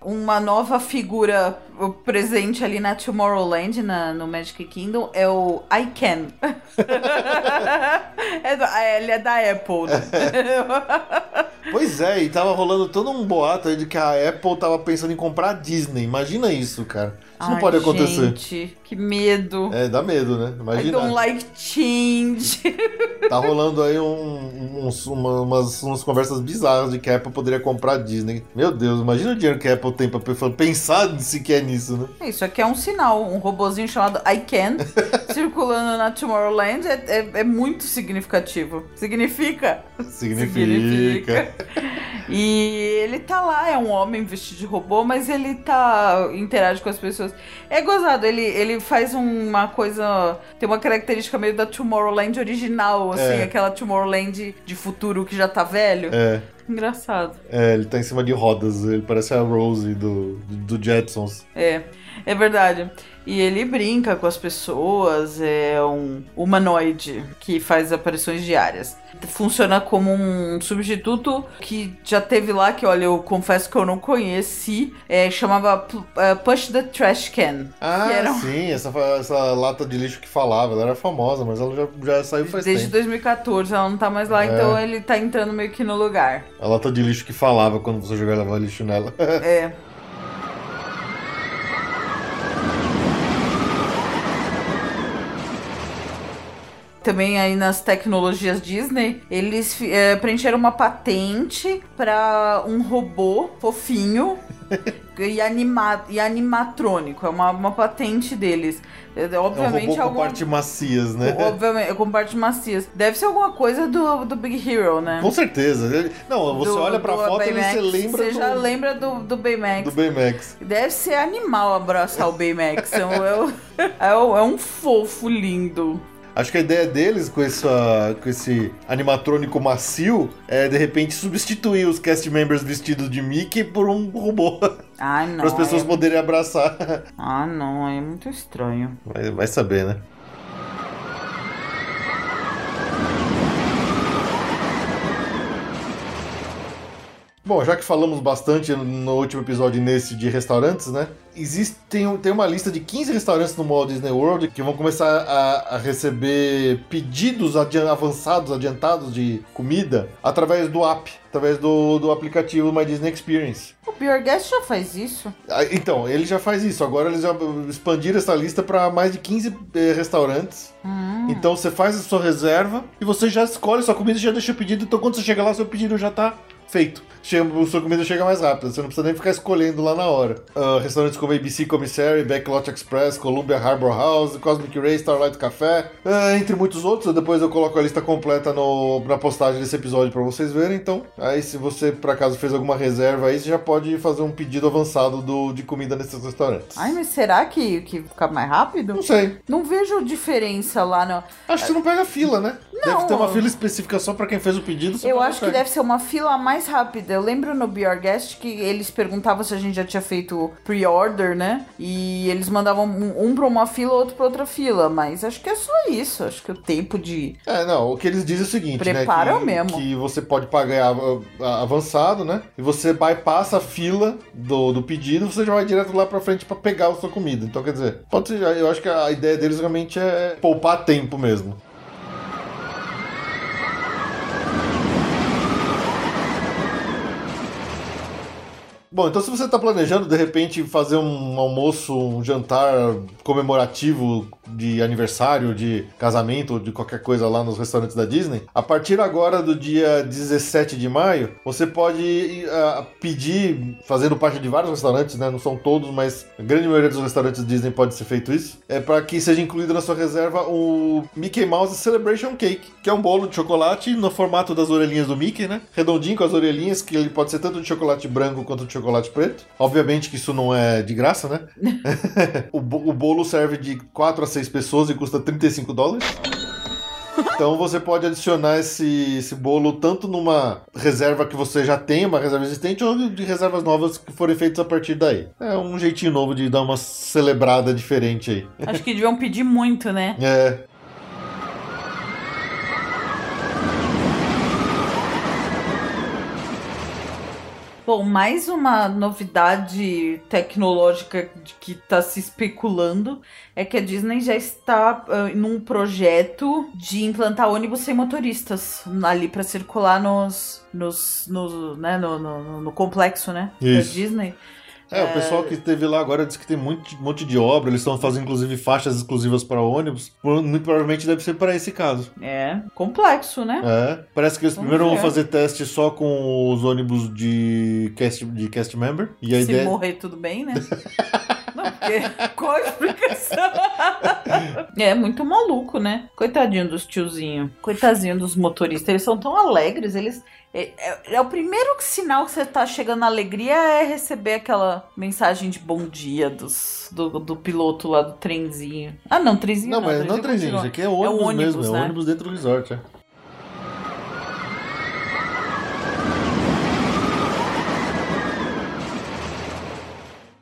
S2: Uma nova figura presente ali na Tomorrowland, na, no Magic Kingdom, é o I Can. é do- ele é da Apple. né?
S1: Pois é, e tava rolando todo um boato aí de que a Apple tava pensando em comprar a Disney. Imagina isso, cara. Isso não
S2: Ai,
S1: pode acontecer.
S2: Gente, que medo.
S1: É, dá medo, né?
S2: I
S1: Imagina.
S2: don't like change.
S1: Tá rolando aí um- uns, uma- umas, umas conversas bizarras de que a Apple poderia comprar a Disney. Meu Deus, imagina o dinheiro que a Apple tem pra pe- pensar sequer nisso, né?
S2: Isso aqui é um sinal. Um robozinho chamado I Can circulando na Tomorrowland é, é- é muito significativo. Significa?
S1: Significa.
S2: E ele tá lá, é um homem vestido de robô, mas ele tá. interage com as pessoas. É gozado, ele, ele faz uma coisa. Tem uma característica meio da Tomorrowland original, assim,
S1: É.
S2: aquela Tomorrowland de futuro que já tá velho.
S1: É,
S2: Engraçado.
S1: é, ele tá em cima de rodas, ele parece a Rose do, do, do Jetsons.
S2: É, é verdade. E ele brinca com as pessoas, é um humanoide que faz aparições diárias. Funciona como um substituto que já teve lá, que olha, eu confesso que eu não conheci, é, chamava eh, Push the Trash Can.
S1: Ah,
S2: era
S1: sim, essa, essa lata de lixo que falava, ela era famosa, mas ela já, já saiu faz
S2: Desde
S1: tempo.
S2: 2014, ela não tá mais lá,
S1: É.
S2: então ele tá entrando meio que no lugar.
S1: A lata de lixo que falava quando você jogava lixo nela.
S2: É. Também aí nas tecnologias Disney, eles fi- eh, preencheram uma patente para um robô fofinho e, anima e animatrônico. É uma, uma patente deles. Eh,
S1: É um
S2: Obviamente
S1: robô com
S2: alguma-
S1: parte macias, né?
S2: Obviamente, com parte macias. Deve ser alguma coisa do, do Big Hero, né?
S1: Com certeza. Não, você
S2: Do-
S1: olha pra
S2: do
S1: foto e você lembra
S2: Você
S1: do,
S2: já lembra do, do Baymax.
S1: do Baymax.
S2: Deve ser animal abraçar o Baymax. É um, é um- é um- é um fofo lindo.
S1: Acho que a ideia deles com, essa, com esse animatrônico macio é, de repente, substituir os cast members vestidos de Mickey por um robô.
S2: Ai, não.
S1: para as pessoas
S2: é-
S1: poderem abraçar.
S2: Ah, não. É muito estranho.
S1: Vai, vai saber, né? Bom, já que falamos bastante no último episódio nesse de restaurantes, né? Existe, tem, uma lista de 15 restaurantes no Walt Disney World que vão começar a, a receber pedidos adi- avançados, adiantados de comida através do app, através do, do aplicativo My Disney Experience.
S2: O Beer Guest já faz isso?
S1: Ah, Então, ele já faz isso. Agora eles já expandiram essa lista para mais de 15 eh, restaurantes. Então você faz a sua reserva e você já escolhe sua comida e já deixa o pedido. Então quando você chega lá, seu pedido já tá feito. Chega, a sua comida chega mais rápido, você não precisa nem ficar escolhendo lá na hora. Ah, restaurantes como ABC Commissary, Backlot Express, Columbia Harbor House, Cosmic Ray, Starlight Café, ah, entre muitos outros. Depois eu coloco a lista completa no- na postagem desse episódio para vocês verem. Então, aí se você por acaso fez alguma reserva aí, você já pode fazer um pedido avançado do, de comida nesses restaurantes.
S2: Ai, mas será que, que fica mais rápido?
S1: Não sei.
S2: Não vejo diferença lá no.
S1: Acho que você não pega fila, né? Deve
S2: Não.
S1: ter uma fila específica só para quem fez o pedido.
S2: Eu acho que deve ser uma fila mais rápida. Eu lembro no Guest que eles perguntavam se a gente já tinha feito pre-order, né? E eles mandavam um, um pra uma fila, outro pra outra fila. Mas acho que é só isso. Acho que o tempo de.
S1: É, não, o que eles dizem é o seguinte,
S2: Prepara
S1: né? Que,
S2: mesmo.
S1: que você pode pagar avançado, né? E você bypassa a fila do, do pedido, você já vai direto lá pra frente pra pegar a sua comida. Então, quer dizer, pode ser, eu acho que a ideia deles realmente é poupar tempo mesmo. Bom, então se você está planejando de repente fazer um almoço, um jantar comemorativo de aniversário, de casamento, de qualquer coisa lá nos restaurantes da Disney, a partir agora do dia 17 de maio, você pode ah, pedir, fazendo parte de vários restaurantes, né? Não são todos, mas a grande maioria dos restaurantes Disney pode ser feito isso. É para que seja incluído na sua reserva o Mickey Mouse Celebration Cake, que é um bolo de chocolate no formato das orelhinhas do Mickey, né? Redondinho com as orelhinhas, que ele pode ser tanto de chocolate branco quanto de chocolate preto. Obviamente que isso não é de graça, né? o bolo serve de 4 a 6 pessoas e custa 35 dólares. Então você pode adicionar esse, esse bolo tanto numa reserva que você já tem, uma reserva existente, ou de reservas novas que forem feitas a partir daí. É um jeitinho novo de dar uma celebrada diferente aí.
S2: Acho que deviam pedir muito, né?
S1: É.
S2: Bom, mais uma novidade tecnológica que está se especulando é que a Disney já está ah, num projeto de implantar ônibus sem motoristas ali para circular nos, nos, no, né, no, no, no complexo, né?
S1: Isso.
S2: Da Disney.
S1: É, o pessoal que esteve lá agora disse que tem muito, monte de obra, eles estão fazendo inclusive faixas exclusivas para ônibus. Muito provavelmente deve ser para esse caso.
S2: É complexo, né?
S1: É, parece que eles
S2: Vamos
S1: primeiro vão fazer teste só com os ônibus de cast, de cast member. E a
S2: Se
S1: ideia.
S2: morrer, tudo bem, né? Não, porque qual a explicação? é muito maluco, né? Coitadinho dos tiozinhos. Coitadinho dos motoristas. Eles são tão alegres. Eles. É, é- é o primeiro sinal que você tá chegando na alegria é receber aquela mensagem de bom dia dos, do, do piloto lá do trenzinho. Ah, não, trenzinho
S1: Não,
S2: não.
S1: mas não é trenzinho, isso aqui é ônibus,
S2: ônibus,
S1: mesmo,
S2: né?
S1: é ônibus dentro do resort. É.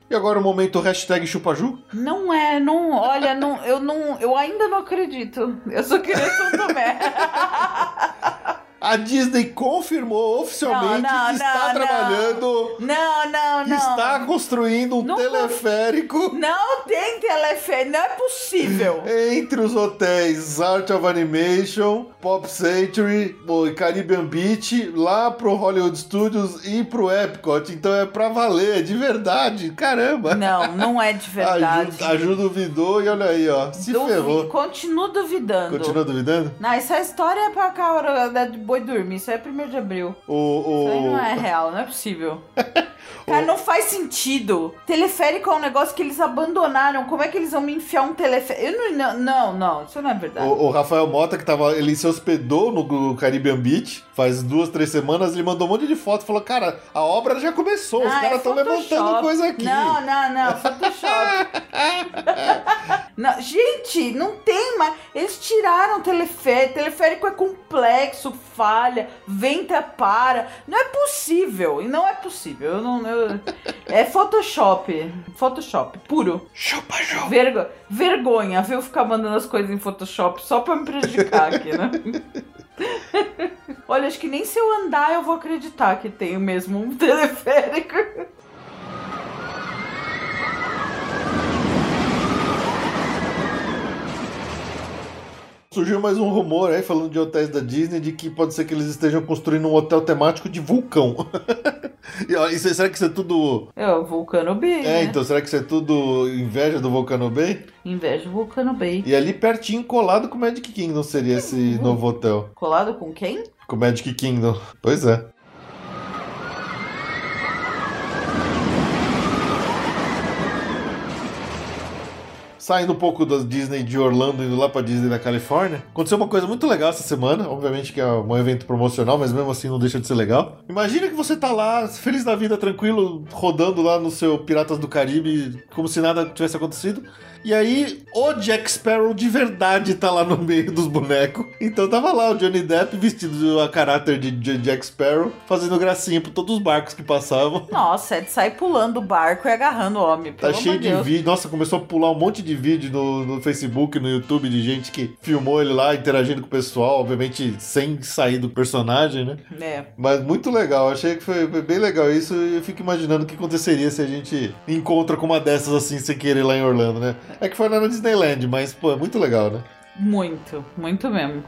S1: E agora o momento hashtag chupaju?
S2: Não é, não, olha, não, eu não, eu ainda não acredito. Eu só queria São Tomé.
S1: A Disney confirmou oficialmente
S2: Não, não,
S1: que está
S2: não,
S1: trabalhando,
S2: Não, não, não.
S1: está construindo um teleférico
S2: Não tem teleférico, não é possível.
S1: entre os hotéis Art of Animation, Pop Century o Caribbean Beach, lá pro Hollywood Studios e pro Epcot. Então é pra valer, é de verdade. Caramba!
S2: Não, não é de verdade.
S1: Ajuda, ajuda duvidou e olha aí, ó. Se
S2: Duvi-
S1: ferrou.
S2: Continuo duvidando.
S1: Continua duvidando?
S2: Não, essa história é pra cá, hora da- de boi dormir. Isso é 1 de abril.
S1: O,
S2: Isso aí
S1: o...
S2: não é real, não é possível. Cara, não faz sentido. Teleférico é um negócio que eles abandonaram. Como é que eles vão me enfiar um teleférico? Eu não, não, não, isso não é verdade.
S1: O, o Rafael Mota, que tava, ele se hospedou no Caribbean Beach faz duas, três semanas, ele mandou um monte de foto falou: Cara, a obra já começou, os
S2: Ah,
S1: caras
S2: é
S1: estão
S2: Photoshop.
S1: levantando coisa aqui.
S2: Não, não, não, Photoshop. Não, gente, não tem mais. Eles tiraram o teleférico. Teleférico é complexo, falha, venta para. Não é possível. E não é possível. Eu não. eu- É Photoshop. Photoshop, puro.
S1: Chupa, chupa.
S2: Vergo... Vergonha, viu? Ficar mandando as coisas em Photoshop só pra me prejudicar aqui, né? Olha, acho que nem se eu andar eu vou acreditar que tenho mesmo um teleférico.
S1: Surgiu mais um rumor aí, falando de hotéis da Disney, de que pode ser que eles estejam construindo um hotel temático de vulcão. e, será que isso é tudo.
S2: É o Vulcano Bay,
S1: É,
S2: né?
S1: então, será que isso é tudo inveja do Volcano Bay?
S2: Inveja do Vulcano Bay.
S1: E ali pertinho, colado com o Magic Kingdom, seria esse novo hotel.
S2: Colado com quem?
S1: Com o Magic Kingdom. Pois é. Saindo um pouco da Disney de Orlando, indo lá pra Disney da Califórnia, aconteceu uma coisa muito legal essa semana. Obviamente que é um evento promocional, mas mesmo assim não deixa de ser legal. Imagina que você tá lá, feliz da vida, tranquilo, rodando lá no seu Piratas do Caribe, como se nada tivesse acontecido. E aí, o Jack Sparrow de verdade tá lá no meio dos bonecos. Então tava lá o Johnny Depp vestido a caráter de Jack Sparrow, fazendo gracinha por todos os barcos que passavam.
S2: Nossa, é de sair pulando o barco e agarrando o homem.
S1: Tá cheio de
S2: Deus.
S1: vídeo. Nossa, começou a pular um monte de vídeo no, no Facebook, no YouTube, de gente que filmou ele lá, interagindo com o pessoal, obviamente sem sair do personagem, né?
S2: É.
S1: Mas muito legal, achei que foi, foi bem legal isso e eu fico imaginando o que aconteceria se a gente encontra com uma dessas assim sem querer lá em Orlando, né? É que foi na Disneyland, mas pô, é muito legal, né?
S2: Muito, muito mesmo.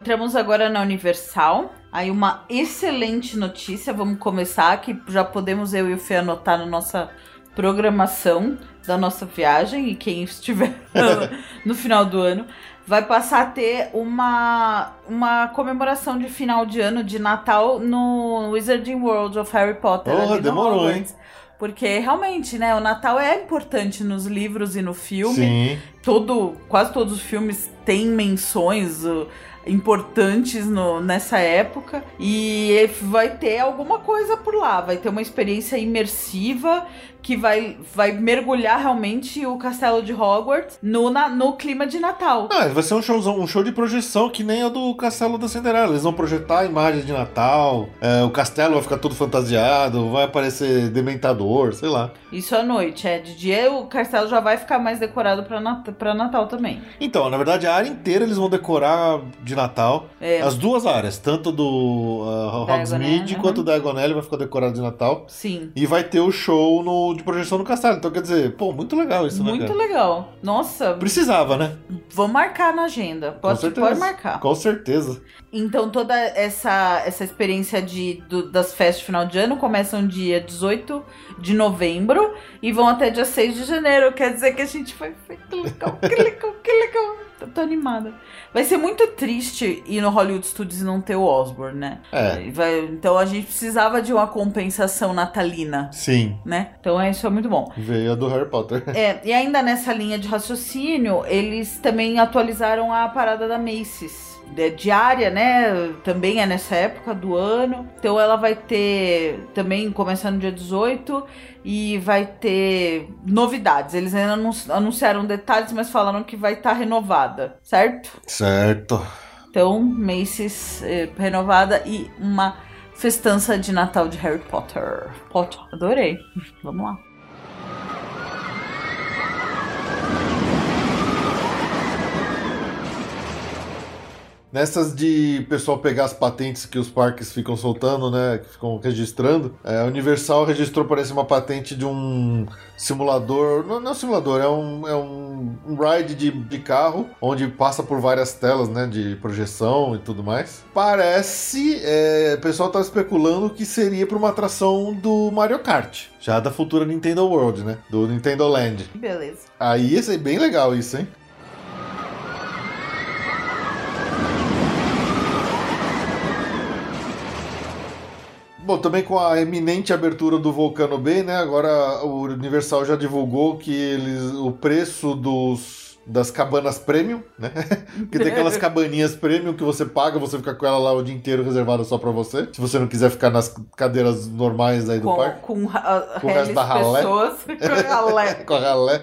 S2: Entramos agora na Universal. Aí uma excelente notícia, vamos começar, que já podemos eu e o Fê anotar na nossa programação da nossa viagem e quem estiver no final do ano vai passar a ter uma, uma comemoração de final de ano de Natal no Wizarding World of Harry Potter.
S1: Porra, demorou,
S2: Hogwarts. Porque realmente, né, o Natal é importante nos livros e no filme.
S1: Sim.
S2: Todo, quase todos os filmes têm menções uh, importantes no- nessa época. E vai ter alguma coisa por lá. Vai ter uma experiência imersiva que vai, vai mergulhar realmente o castelo de Hogwarts no, na- no clima de Natal.
S1: Ah, vai ser um, showzão, um show de projeção que nem o do Castelo da Cinderela. Eles vão projetar imagens de Natal, é, o castelo vai ficar todo fantasiado, vai aparecer Dementador, sei lá.
S2: Isso à noite, é. De dia o castelo já vai ficar mais decorado pra, Nat pra Natal também.
S1: Então, na verdade, a área inteira eles vão decorar de Natal.
S2: É.
S1: As duas áreas, tanto do uh, Hogsmeade quanto
S2: uhum.
S1: da Diagon Alley vai ficar decorado de Natal.
S2: Sim.
S1: E vai ter o show no, de projeção no castelo. Então, quer dizer, pô, muito legal isso, né,
S2: Muito
S1: cara?
S2: legal. Nossa,
S1: Precisava, né?
S2: vamos marcar na agenda.
S1: Com
S2: Pode,
S1: certeza.
S2: pode marcar.
S1: Com certeza.
S2: Então, toda essa, essa experiência de, do- das festas de final de ano começam dia 18 de novembro e vão até dia 6 de janeiro. Quer dizer que a gente vai que legal, que legal, que legal. Tô, tô animada. Vai ser muito triste ir no Hollywood Studios e não ter o Osborne, né?
S1: É,
S2: Vai- então a gente precisava de uma compensação natalina,
S1: sim.
S2: né? Então é, isso é muito bom.
S1: Veio a do Harry Potter.
S2: É, e ainda nessa linha de raciocínio, eles também atualizaram a parada da Macy's. É diária, né? Também é nessa época do ano. Então ela vai ter também começando no dia 18 e vai ter novidades. Eles ainda não anunciaram detalhes, mas falaram que vai estar renovada, certo?
S1: Certo.
S2: Então, Macy's eh, renovada e uma festança de Natal de Harry Potter. Potter, adorei. Vamos lá.
S1: Nessas de pessoal pegar as patentes que os parques ficam soltando, né? Que ficam registrando, é, a Universal registrou, parece, uma patente de um simulador. Não, não é um simulador, é um, é um, um ride de, de carro, onde passa por várias telas, né? De projeção e tudo mais. Parece. é, o pessoal tá especulando que seria para uma atração do Mario Kart. Já da futura Nintendo World, né? Do Nintendo Land.
S2: Beleza.
S1: Aí ia ser bem legal isso, hein? Bom, também com a eminente abertura do Volcano Bay, né? Agora o Universal já divulgou que eles, o preço dos das cabanas premium, né? Porque tem aquelas cabaninhas premium que você paga, você fica com ela lá o dia inteiro reservada só pra você. Se você não quiser ficar nas cadeiras normais aí do
S2: com,
S1: parque.
S2: com, ra-
S1: Com o resto
S2: reles
S1: da ralé.
S2: pessoas com ralé.
S1: com a ralé.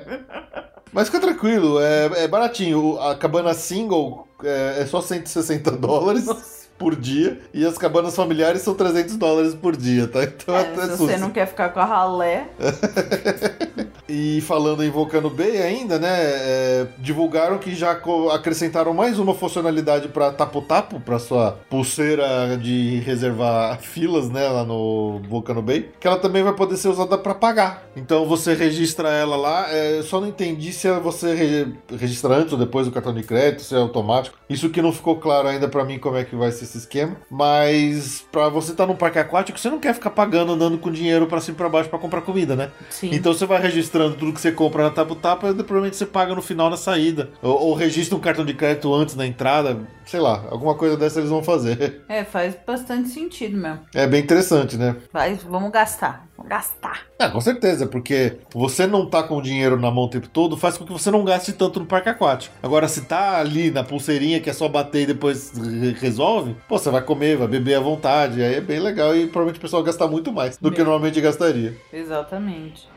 S1: Mas fica tranquilo, é, é baratinho. A cabana single é, é só 160 dólares por dia. E as cabanas familiares são 300 dólares por dia, tá? Então
S2: É,
S1: até
S2: se você
S1: susto.
S2: não quer ficar com a ralé,
S1: E falando em Volcano Bay ainda, né? é, divulgaram que já acrescentaram mais uma funcionalidade para tapo-tapo, para sua pulseira de reservar filas, né? Lá no Volcano Bay. Que ela também vai poder ser usada para pagar. Então você registra ela lá. é, só não entendi se é você re- registra antes ou depois do cartão de crédito, se é automático. Isso que não ficou claro ainda para mim como é que vai ser esse esquema. Mas pra você estar num parque aquático, você não quer ficar pagando, andando com dinheiro pra cima e pra baixo pra comprar comida, né?
S2: Sim.
S1: Então você vai registrando tudo que você compra na Tapu Tapa e provavelmente você paga no final na saída. Ou, ou registra um cartão de crédito antes na entrada. Sei lá, alguma coisa dessa eles vão fazer.
S2: É, faz bastante sentido mesmo.
S1: É bem interessante, né?
S2: Vai, vamos gastar. Vamos gastar.
S1: Ah, com certeza, porque você não tá com o dinheiro na mão o tempo todo, faz com que você não gaste tanto no parque aquático. Agora, se tá ali na pulseirinha que é só bater e depois re- resolve, pô, você vai comer, vai beber à vontade. Aí é bem legal e provavelmente o pessoal vai gastar muito mais do que
S2: É.
S1: normalmente gastaria.
S2: Exatamente.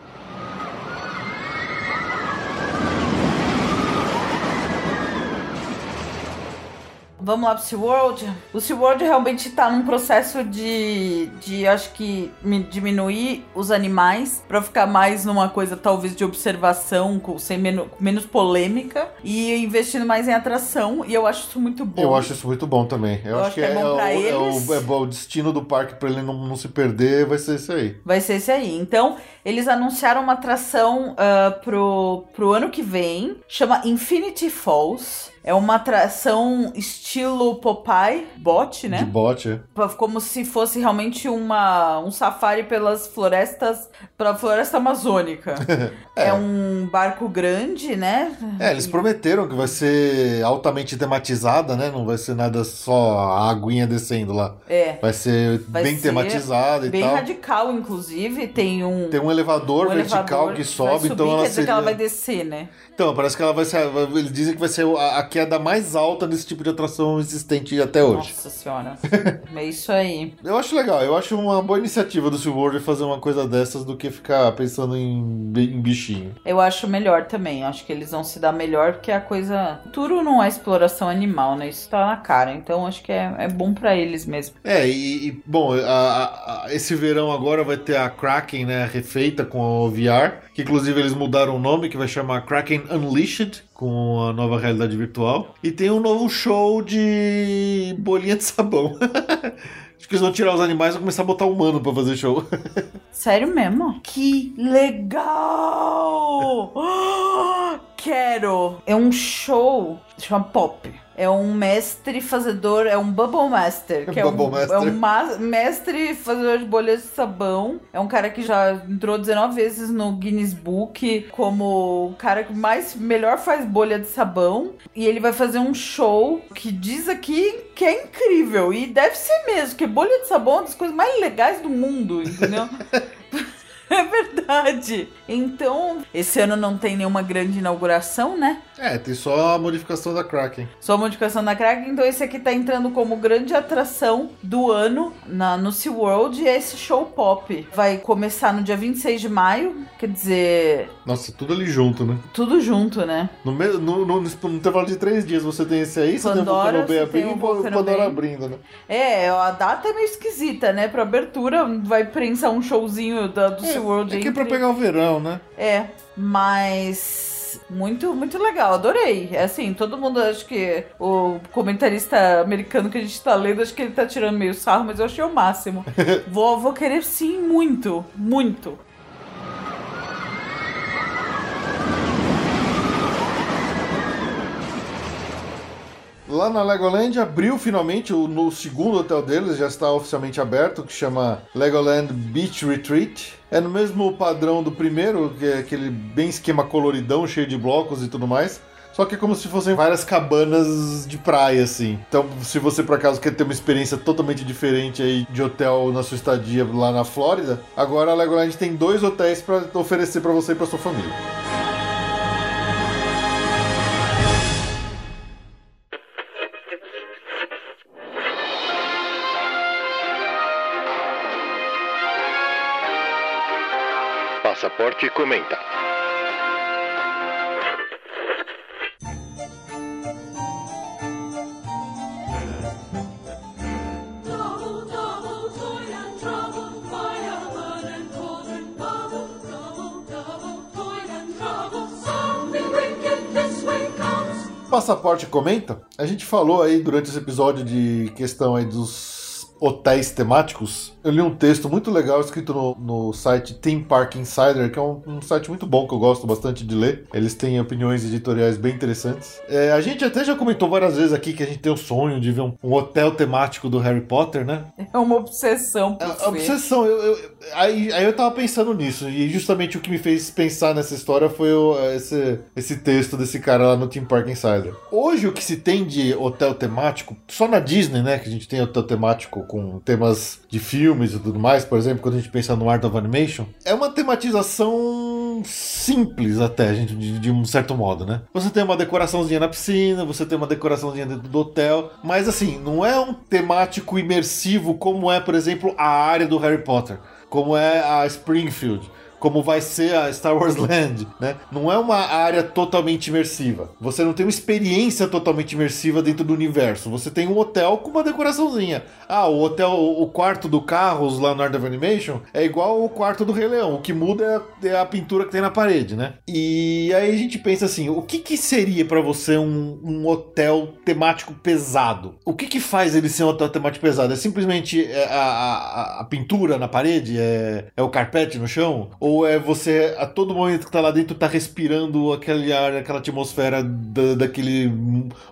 S2: Vamos lá pro SeaWorld. O SeaWorld realmente tá num processo de, de acho que, mi- diminuir os animais pra ficar mais numa coisa talvez de observação, com sem meno- menos polêmica e investindo mais em atração. E eu acho isso muito bom.
S1: Eu acho isso muito bom também. Eu, acho, que, é,
S2: bom
S1: o,
S2: pra
S1: é,
S2: eles.
S1: o, é bom, o destino do parque pra ele não, não se perder vai ser isso aí.
S2: Vai ser esse aí. Então, eles anunciaram uma atração ah, pro, pro ano que vem. Chama Infinity Falls. É uma atração estilo Popeye, bot,
S1: De
S2: né?
S1: bote. é.
S2: Pa- Como se fosse realmente uma, um safari pelas florestas, pela floresta amazônica. é. um barco grande, né?
S1: É, eles prometeram que vai ser altamente tematizada, né? Não vai ser nada só a aguinha descendo lá.
S2: É.
S1: Vai ser
S2: Vai
S1: bem tematizada e
S2: Bem
S1: tal.
S2: radical, inclusive. Tem um.
S1: Tem um elevador
S2: um
S1: vertical
S2: elevador
S1: que sobe,
S2: subir,
S1: então ela
S2: quer
S1: seria...
S2: que ela vai descer, né?
S1: Então, parece que ela vai ser. Eles dizem que vai ser a, a queda mais alta desse tipo de atração existente até hoje.
S2: Nossa senhora. é isso aí.
S1: Eu acho legal, eu acho uma boa iniciativa do SeaWorld fazer uma coisa dessas do que ficar pensando em, em bichinho.
S2: Eu acho melhor também. Acho que eles vão se dar melhor porque a coisa. Tudo não é exploração animal, né? Isso tá na cara. Então acho que é, é bom pra eles mesmo.
S1: É, e, e, bom, a- a- esse verão agora vai ter a Kraken, né, refeita com o VR, que inclusive eles mudaram o nome, que vai chamar Kraken Unleashed, com a nova realidade virtual. E tem um novo show de bolinha de sabão. Acho que eles vão tirar os animais e começar a botar humano pra fazer show.
S2: Sério mesmo? Que legal! Quero! É um show, chama Pop. É um mestre fazedor, é um Bubble Master. Que é,
S1: Bubble
S2: um,
S1: Master.
S2: é um ma- mestre fazedor de bolhas de sabão. É um cara que já entrou 19 vezes no Guinness Book como o cara que mais melhor faz bolha de sabão. E ele vai fazer um show que diz aqui que é incrível. E deve ser mesmo, porque bolha de sabão é uma das coisas mais legais do mundo, entendeu? É verdade. Então, esse ano não tem nenhuma grande inauguração, né?
S1: É, tem só a modificação da Kraken.
S2: Só a modificação da Kraken. Então, esse aqui tá entrando como grande atração do ano na, no SeaWorld. E é esse show pop. Vai começar no dia 26 de maio. Quer dizer,
S1: Nossa, tudo ali junto, né?
S2: tudo junto, né?
S1: No, me- no, no, no intervalo de três dias você tem esse aí, você
S2: Pandora,
S1: tem o Volcano
S2: você
S1: abrindo e o Pandora abrindo, né?
S2: É, a data é meio esquisita, né? Pra abertura, vai prensar um showzinho da, do SeaWorld
S1: É que é pra pegar o verão, né?
S2: É, mas muito, muito legal, adorei. É assim, todo mundo, acho que o comentarista americano que a gente tá lendo, acho que ele tá tirando meio sarro, mas eu achei o máximo. vou, vou querer sim, muito, muito.
S1: Lá na Legoland abriu finalmente o no segundo hotel deles, já está oficialmente aberto, que chama Legoland Beach Retreat. É no mesmo padrão do primeiro, que é aquele bem esquema coloridão, cheio de blocos e tudo mais. Só que é como se fossem várias cabanas de praia, assim. Então, se você por acaso quer ter uma experiência totalmente diferente aí de hotel na sua estadia lá na Flórida, agora a Legoland tem dois hotéis para oferecer para você e para sua família.
S7: Way comes.
S1: Passaporte comenta. A gente falou aí durante esse episódio de questão aí dos hotéis temáticos, eu li um texto muito legal escrito no, no site Theme Park Insider, que é um, um site muito bom que eu gosto bastante de ler. Eles têm opiniões editoriais bem interessantes. É, a gente até já comentou várias vezes aqui que a gente tem o sonho de ver um, um hotel temático do Harry Potter, né?
S2: É uma obsessão
S1: É,
S2: ver.
S1: a obsessão, eu, eu- aí, aí eu tava pensando nisso, e justamente o que me fez pensar nessa história foi o- esse, esse texto desse cara lá no Team Park Insider. Hoje o que se tem de hotel temático, só na Disney, né, que a gente tem hotel temático com temas de filmes e tudo mais, por exemplo, quando a gente pensa no Art of Animation, é uma tematização simples até, gente, de, de um certo modo, né? Você tem uma decoraçãozinha na piscina, você tem uma decoraçãozinha dentro do hotel, mas assim, não é um temático imersivo como é, por exemplo, a área do Harry Potter, como é a Springfield. Como vai ser a Star Wars Land, né? Não é uma área totalmente imersiva. Você não tem uma experiência totalmente imersiva dentro do universo. Você tem um hotel com uma decoraçãozinha. Ah, o hotel, o quarto do Carros lá no Art of Animation é igual o quarto do Rei Leão. O que muda é a, é a pintura que tem na parede, né? E aí a gente pensa assim, o que que seria pra você um, um hotel temático pesado? O que que faz ele ser um hotel temático pesado? É simplesmente é, a, a- a pintura na parede? É, é o carpete no chão? Ou é você, a todo momento que tá lá dentro, tá respirando aquele ar, aquela atmosfera da- daquele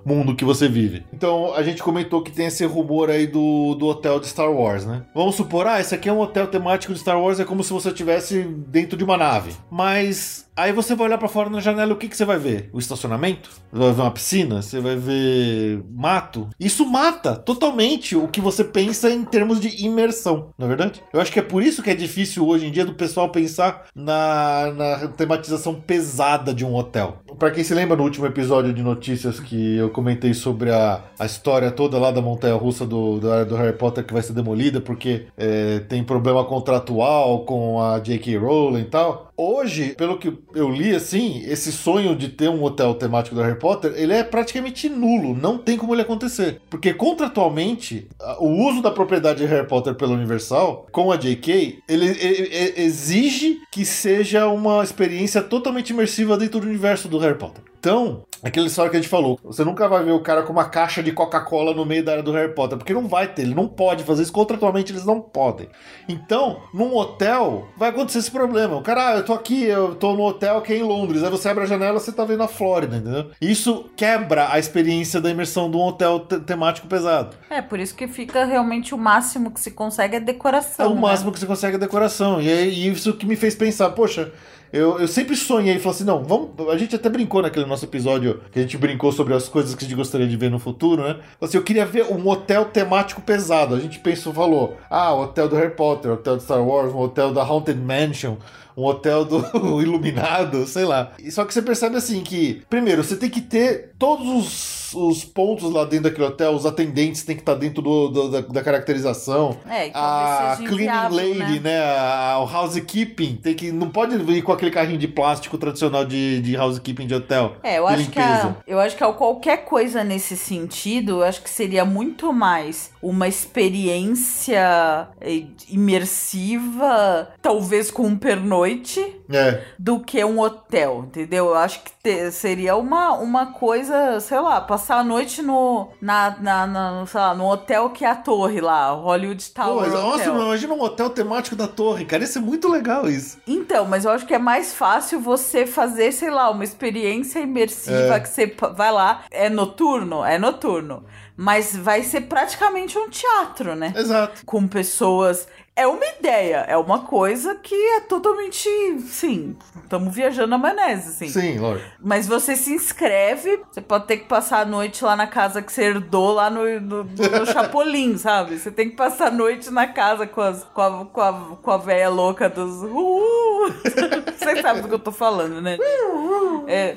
S1: mundo que você vive? Então, a gente comentou que tem esse rumor aí do, do hotel de Star Wars, né? Vamos supor, ah, esse aqui é um hotel temático de Star Wars, é como se você estivesse dentro de uma nave. Mas aí você vai olhar pra fora na janela, o que, que você vai ver? O estacionamento? Você vai ver uma piscina? Você vai ver mato? Isso mata totalmente o que você pensa em termos de imersão, não é verdade? Eu acho que é por isso que é difícil hoje em dia do pessoal pensar na, na tematização pesada de um hotel. Pra quem se lembra no último episódio de notícias que eu comentei sobre a, a história toda lá da montanha russa do, do, do Harry Potter que vai ser demolida porque é, tem problema contratual com a J.K. Rowling e tal. Hoje, pelo que eu li, assim, esse sonho de ter um hotel temático do Harry Potter, ele é praticamente nulo. Não tem como ele acontecer. Porque contratualmente, o uso da propriedade de Harry Potter pela Universal, com a J.K., ele, ele- ele exige que seja uma experiência totalmente imersiva dentro do universo do Harry Potter. Então, aquela história que a gente falou, você nunca vai ver o cara com uma caixa de Coca-Cola no meio da área do Harry Potter, porque não vai ter, ele não pode fazer isso, contratualmente eles não podem. Então, num hotel, vai acontecer esse problema. O cara, ah, eu tô aqui, eu tô no hotel que é em Londres, aí você abre a janela, você tá vendo a Flórida, entendeu? Isso quebra a experiência da imersão de um hotel te- temático pesado.
S2: É, por isso que fica realmente o máximo que se consegue é decoração.
S1: É o
S2: né?
S1: máximo que você consegue a decoração. E é isso que me fez pensar, poxa, eu, eu sempre sonhei, falei assim, não, vamos. A gente até brincou naquele nosso episódio que a gente brincou sobre as coisas que a gente gostaria de ver no futuro, né? Assim, eu queria ver um hotel temático pesado. A gente pensou, falou, ah, o hotel do Harry Potter, o hotel de Star Wars, um hotel da Haunted Mansion. Um hotel do Iluminado, sei lá. Só que você percebe assim que, primeiro, você tem que ter todos os, os pontos lá dentro daquele hotel, os atendentes têm que estar dentro do, do- da, da caracterização
S2: É, talvez
S1: a cleaning
S2: inviável,
S1: lady, né? A- o housekeeping, tem que não pode vir com aquele carrinho de plástico tradicional de, de housekeeping de hotel.
S2: É, eu acho que
S1: limpeza.
S2: a, eu acho que a qualquer coisa nesse sentido, eu acho que seria muito mais uma experiência eh, imersiva, talvez com um pernoite,
S1: É,
S2: do que um hotel, entendeu? Eu acho que te- seria uma, uma coisa, sei lá, passar a noite no, na, na, na- sei lá, no hotel que é a torre lá, Hollywood
S1: Pô,
S2: Tower
S1: mas, nossa,
S2: Hotel.
S1: imagina um hotel temático da torre, cara. Isso é muito legal isso.
S2: Então, mas eu acho que é mais fácil você fazer, sei lá, uma experiência imersiva
S1: É.
S2: que você vai lá. É noturno? É noturno. Mas vai ser praticamente um teatro, né?
S1: Exato.
S2: Com pessoas. É uma ideia, é uma coisa que é totalmente. Sim, estamos viajando na maionese, assim.
S1: Sim, lógico.
S2: Mas você se inscreve, você pode ter que passar a noite lá na casa que você herdou lá no, no, no- Chapolin, sabe? Você tem que passar a noite na casa com, as, com, a, com, a, com a véia louca dos. Uhul. Vocês sabem do que eu tô falando, né? É.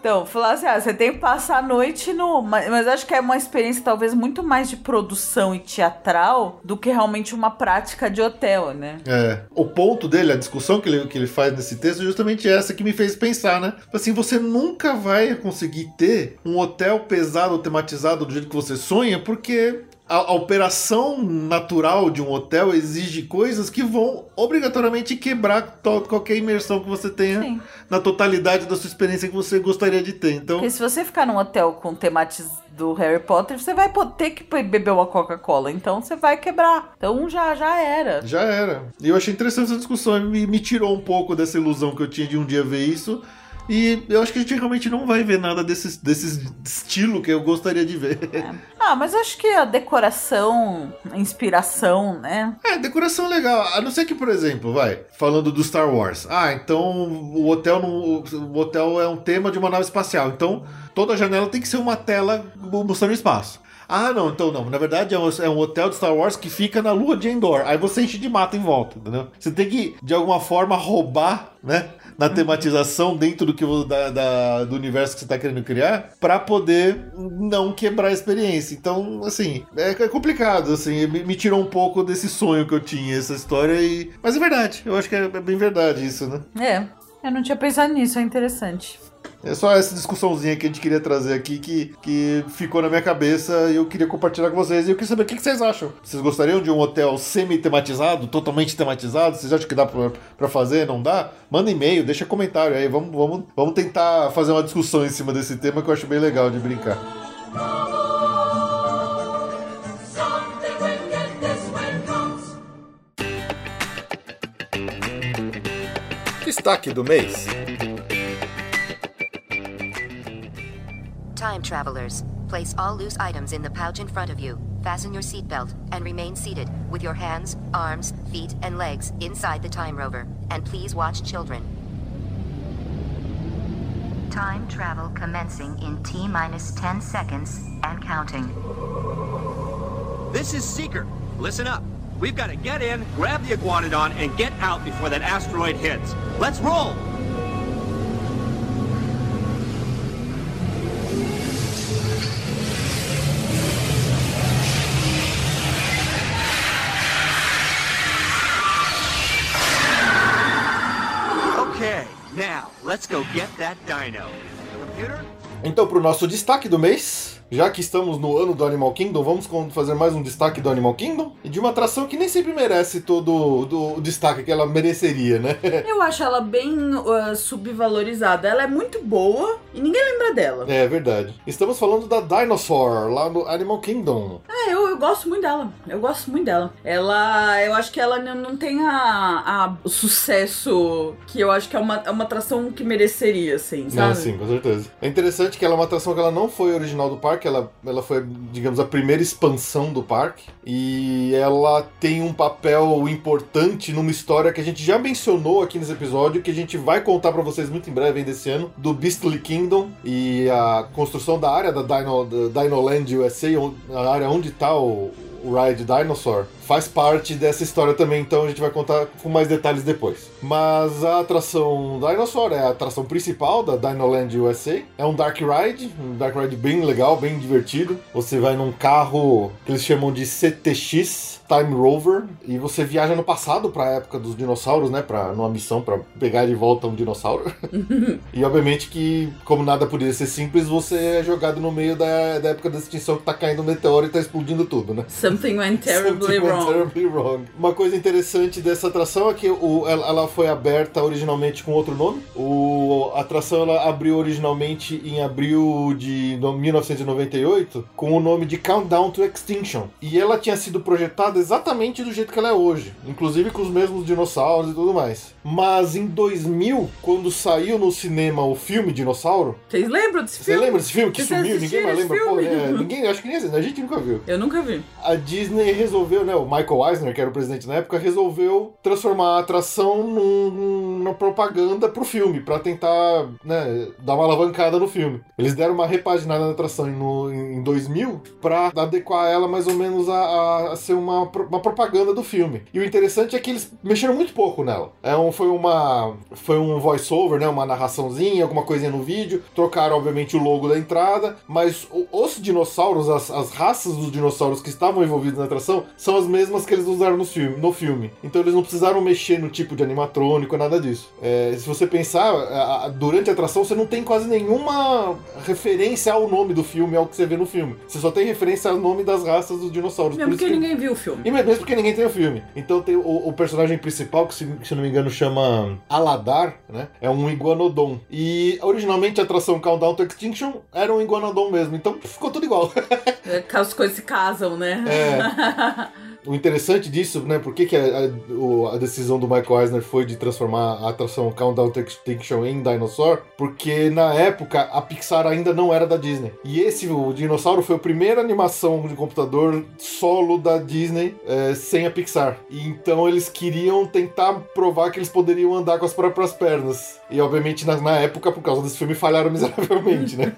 S2: Então, falar assim, ah, você tem que passar a noite no. Mas, mas acho que é uma experiência talvez muito mais de produção e teatral do que realmente uma prática de hotel, né?
S1: É. O ponto dele, a discussão que ele, que ele faz nesse texto, é justamente essa que me fez pensar, né? Assim, você nunca vai conseguir ter um hotel pesado, tematizado do jeito que você sonha, porque a, a operação natural de um hotel exige coisas que vão obrigatoriamente quebrar qualquer imersão que você tenha
S2: Sim.
S1: na totalidade da sua experiência que você gostaria de ter. Então,
S2: Porque se você ficar num hotel com temas do Harry Potter, você vai ter que beber uma Coca-Cola. Então você vai quebrar. Então já, já era.
S1: já era. E eu achei interessante essa discussão, me, me tirou um pouco dessa ilusão que eu tinha de um dia ver isso. E eu acho que a gente realmente não vai ver nada desse, desse estilo que eu gostaria de ver.
S2: Ah, mas eu acho que a decoração, a inspiração, né?
S1: É, decoração legal. A não ser que, por exemplo, vai, falando do Star Wars. Ah, então o hotel, não, o hotel é um tema de uma nave espacial. Então toda janela tem que ser uma tela mostrando espaço. Ah, não, então não. Na verdade é um, é um hotel de Star Wars que fica na lua de Endor. Aí você enche de mata em volta, entendeu? Você tem que, de alguma forma, roubar, né? Na tematização dentro do, que, da, da- do universo que você está querendo criar, para poder não quebrar a experiência. Então, assim, é, é complicado, assim, me, me tirou um pouco desse sonho que eu tinha, essa história, e. Mas é verdade, eu acho que é, é bem verdade isso, né?
S2: É. Eu não tinha pensado nisso, é interessante.
S1: É só essa discussãozinha que a gente queria trazer aqui que, que ficou na minha cabeça e eu queria compartilhar com vocês. E eu queria saber o que vocês acham. Vocês gostariam de um hotel semi-tematizado, totalmente tematizado? Vocês acham que dá pra fazer? Não dá? Manda e-mail, deixa comentário aí. Vamos, vamos, vamos tentar fazer uma discussão em cima desse tema que eu acho bem legal de brincar.
S6: Destaque do mês.
S8: Time travelers, place all loose items in the pouch in front of you. Fasten your seatbelt and remain seated with your hands, arms, feet, and legs inside the time rover. And please watch children. Time travel commencing in T minus 10 seconds and counting.
S9: This is Seeker. Listen up. We've got to get in, grab the iguanodon, and get out before that asteroid hits. Let's roll!
S1: Então, pro nosso destaque do mês, já que estamos no ano do Animal Kingdom, vamos fazer mais um destaque do Animal Kingdom e de uma atração que nem sempre merece todo o- o destaque que ela mereceria, né?
S2: Eu acho ela bem uh, subvalorizada. Ela é muito boa e ninguém lembra dela.
S1: É verdade. Estamos falando da Dinosaur, lá no Animal Kingdom.
S2: Ah, eu, eu gosto muito dela. Eu gosto muito dela. Ela. Eu acho que ela não não tem a, a- o sucesso que eu acho que é uma, é uma atração que mereceria, assim, sabe?
S1: Ah, sim, com certeza. É interessante que ela é uma atração que ela não foi original do parque, ela, ela foi, digamos, a primeira expansão do parque. E ela tem um papel importante numa história que a gente já mencionou aqui nesse episódio, que a gente vai contar pra vocês muito em breve ainda esse ano, do Beastly Kingdom e a construção da área da, Dino, da Dinoland USA, onde- a área onde tá o Ride Dinosaur, faz parte dessa história também, então a gente vai contar com mais detalhes depois. Mas a atração Dinosaur é a atração principal da Dinoland USA. É um Dark Ride, um Dark Ride bem legal, bem divertido. Você vai num carro que eles chamam de CTX Time Rover e você viaja no passado para a época dos dinossauros, né, para numa missão para pegar de volta um dinossauro. e obviamente que como nada podia ser simples, você é jogado no meio da, da época da extinção que tá caindo um meteoro e tá explodindo tudo, né?
S2: Something went terribly
S1: Something went
S2: wrong.
S1: terribly wrong. Uma coisa interessante dessa atração é que o, ela, ela foi aberta originalmente com outro nome. O, a atração ela abriu originalmente em abril de no- 1998 com o nome de Countdown to Extinction. E ela tinha sido projetada exatamente do jeito que ela é hoje, inclusive com os mesmos dinossauros e tudo mais. Mas em 2000, quando saiu no cinema o filme Dinossauro,
S2: Vocês lembram desse
S1: você
S2: filme?
S1: lembra desse filme que
S2: Vocês
S1: sumiu? Ninguém mais lembra? Pô, é, ninguém, acho que nem a gente nunca viu
S2: Eu nunca vi.
S1: a Disney resolveu, né? O Michael Eisner, que era o presidente na época, resolveu transformar a atração num- numa propaganda pro filme, pra tentar, né, dar uma alavancada no filme. Eles deram uma repaginada na atração no- em 2000 pra adequar ela mais ou menos a, a- a ser uma, uma propaganda do filme. E o interessante é que eles mexeram muito pouco nela. É um, foi uma foi um voice-over, né, uma narraçãozinha, alguma coisinha no vídeo. Trocaram, obviamente, o logo da entrada, mas os dinossauros, as, as raças dos dinossauros que estavam envolvidos na atração, são as mesmas que eles usaram no filme. No filme. Então eles não precisaram mexer no tipo de animatrônico, nada disso. É, se você pensar, durante a atração você não tem quase nenhuma referência ao nome do filme, ao que você vê no filme. Você só tem referência ao nome das raças dos dinossauros.
S2: Mesmo
S1: Por
S2: porque
S1: que-
S2: ninguém viu o filme.
S1: E mesmo porque ninguém tem o filme. Então tem o, o personagem principal, que se, se não me engano chama Aladar, né? É um iguanodon. E originalmente a atração Countdown to Extinction era um iguanodon mesmo. Então ficou tudo igual.
S2: É as coisas se casam, né?
S1: É. O interessante disso, né? Por que, que a, a- a decisão do Michael Eisner foi de transformar a atração Countdown to Extinction em Dinosaur? Porque na época a Pixar ainda não era da Disney. E esse, o dinossauro, foi a primeira animação de computador solo da Disney é, sem a Pixar. E então eles queriam tentar provar que eles poderiam andar com as próprias pernas. E obviamente na, na época, por causa desse filme, falharam miseravelmente, né?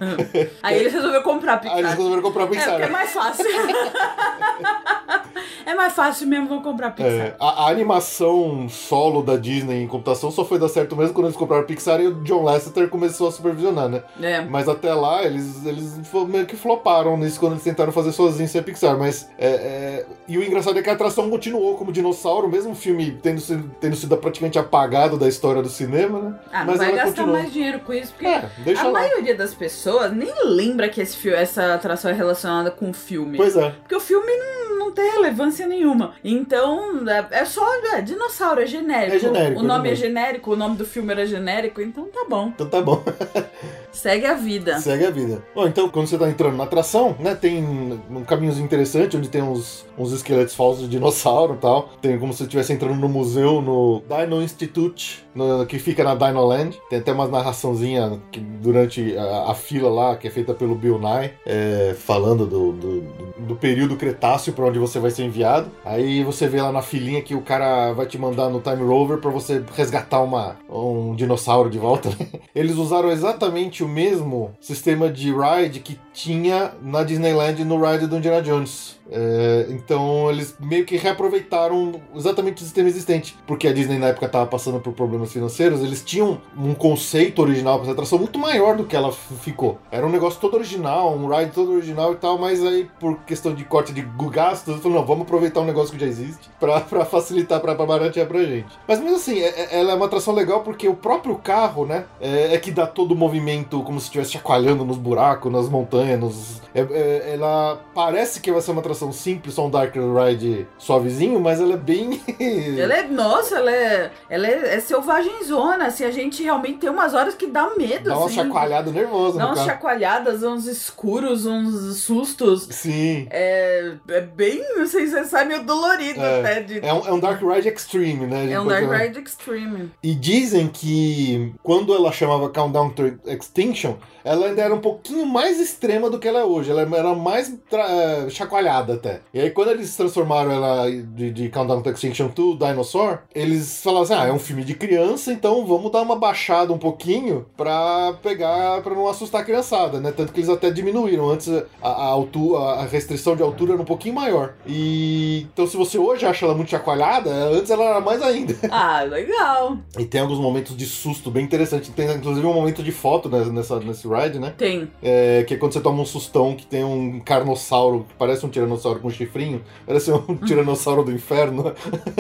S2: Aí eles resolveram comprar a Pixar.
S1: Aí eles resolveram comprar a
S2: É,
S1: Pixar.
S2: porque é mais fácil. é mais fácil mesmo, vou comprar Pixar.
S1: É, a, a animação solo da Disney em computação só foi dar certo mesmo quando eles compraram Pixar e o John Lasseter começou a supervisionar, né?
S2: É.
S1: Mas até lá, eles, eles meio que floparam nisso quando eles tentaram fazer sozinhos sem a Pixar. Mas. é, é, E o engraçado é que a atração continuou como dinossauro, mesmo o filme tendo sido, tendo sido praticamente apagado da história do cinema, né?
S2: Ah, não
S1: Mas
S2: vai
S1: ela
S2: gastar
S1: continuou.
S2: mais dinheiro com isso, porque
S1: É,
S2: a
S1: lá.
S2: maioria das pessoas nem lembra que esse essa atração é relacionada com o filme.
S1: Pois é.
S2: Porque o filme não, não tem relevância nenhuma. Então, é, é só é, dinossauro, é genérico.
S1: É genérico,
S2: O nome
S1: é
S2: é genérico, o nome do filme era genérico, então tá bom.
S1: Então tá bom.
S2: Segue a vida.
S1: Segue a vida. Bom, então quando você tá entrando na atração, né, tem um caminhozinho interessante onde tem uns, uns esqueletos falsos de dinossauro e tal. Tem como se você estivesse entrando no museu, no Dino Institute, no- que fica na Dino Land. Tem até uma narraçãozinha que, durante a, a fila lá, que é feita pelo Bill Nye, é, falando do, do, do- do período Cretáceo para onde você vai ser enviado. Aí você vê lá na filinha que o cara vai te mandar no Time Rover para você resgatar uma, um dinossauro de volta. né? Eles usaram exatamente o mesmo sistema de ride que tinha na Disneyland no ride do Indiana Jones. É, então eles meio que reaproveitaram exatamente o sistema existente. Porque a Disney na época estava passando por problemas financeiros, eles tinham um conceito original para essa atração muito maior do que ela ficou. Era um negócio todo original, um ride todo original e tal, mas aí por questão de corte de gastos, eles falaram, não, vamos aproveitar um negócio que já existe pra, pra facilitar, pra, pra baratear pra gente. Mas mesmo assim, é- é- ela é uma atração legal porque o próprio carro, né, é, é que dá todo o movimento como se estivesse chacoalhando nos buracos, nas montanhas, nos- é- é- ela parece que vai ser uma atração simples, só um Dark Ride suavezinho, mas ela é bem...
S2: Ela é, nossa, ela é, ela é, é selvagenzona, assim, a gente realmente tem umas horas que dá medo,
S1: Dá uma
S2: assim.
S1: chacoalhada nervosa
S2: Dá umas
S1: carro.
S2: chacoalhadas, uns escuros, uns sustos.
S1: Sim.
S2: É, é bem, assim, você sai meio dolorido até
S1: É,
S2: de...
S1: é, um, é um Dark Ride Extreme, né?
S2: É um
S1: pode
S2: Dark
S1: chamar.
S2: Ride Extreme.
S1: E dizem que quando ela chamava Countdown to Extinction, ela ainda era um pouquinho mais extrema do que ela é hoje. Ela era mais eh, chacoalhada até. E aí quando eles transformaram ela de, de Countdown to Extinction to Dinosaur, eles falaram assim, ah, é um filme de criança, então vamos dar uma baixada um pouquinho pra pegar, pra não assustar a criançada, né? Tanto que eles até diminuíram. Antes a, a altura, a restrição de altura era um pouquinho maior. E então se você hoje acha ela muito chacoalhada, antes ela era mais ainda.
S2: Ah, legal.
S1: E tem alguns momentos de susto bem interessante. Tem inclusive um momento de foto nessa, nesse ride, né?
S2: Tem.
S1: É, que é quando você toma um sustão que tem um carnossauro, que parece um tiranossauro com chifrinho. Parece um tiranossauro do inferno.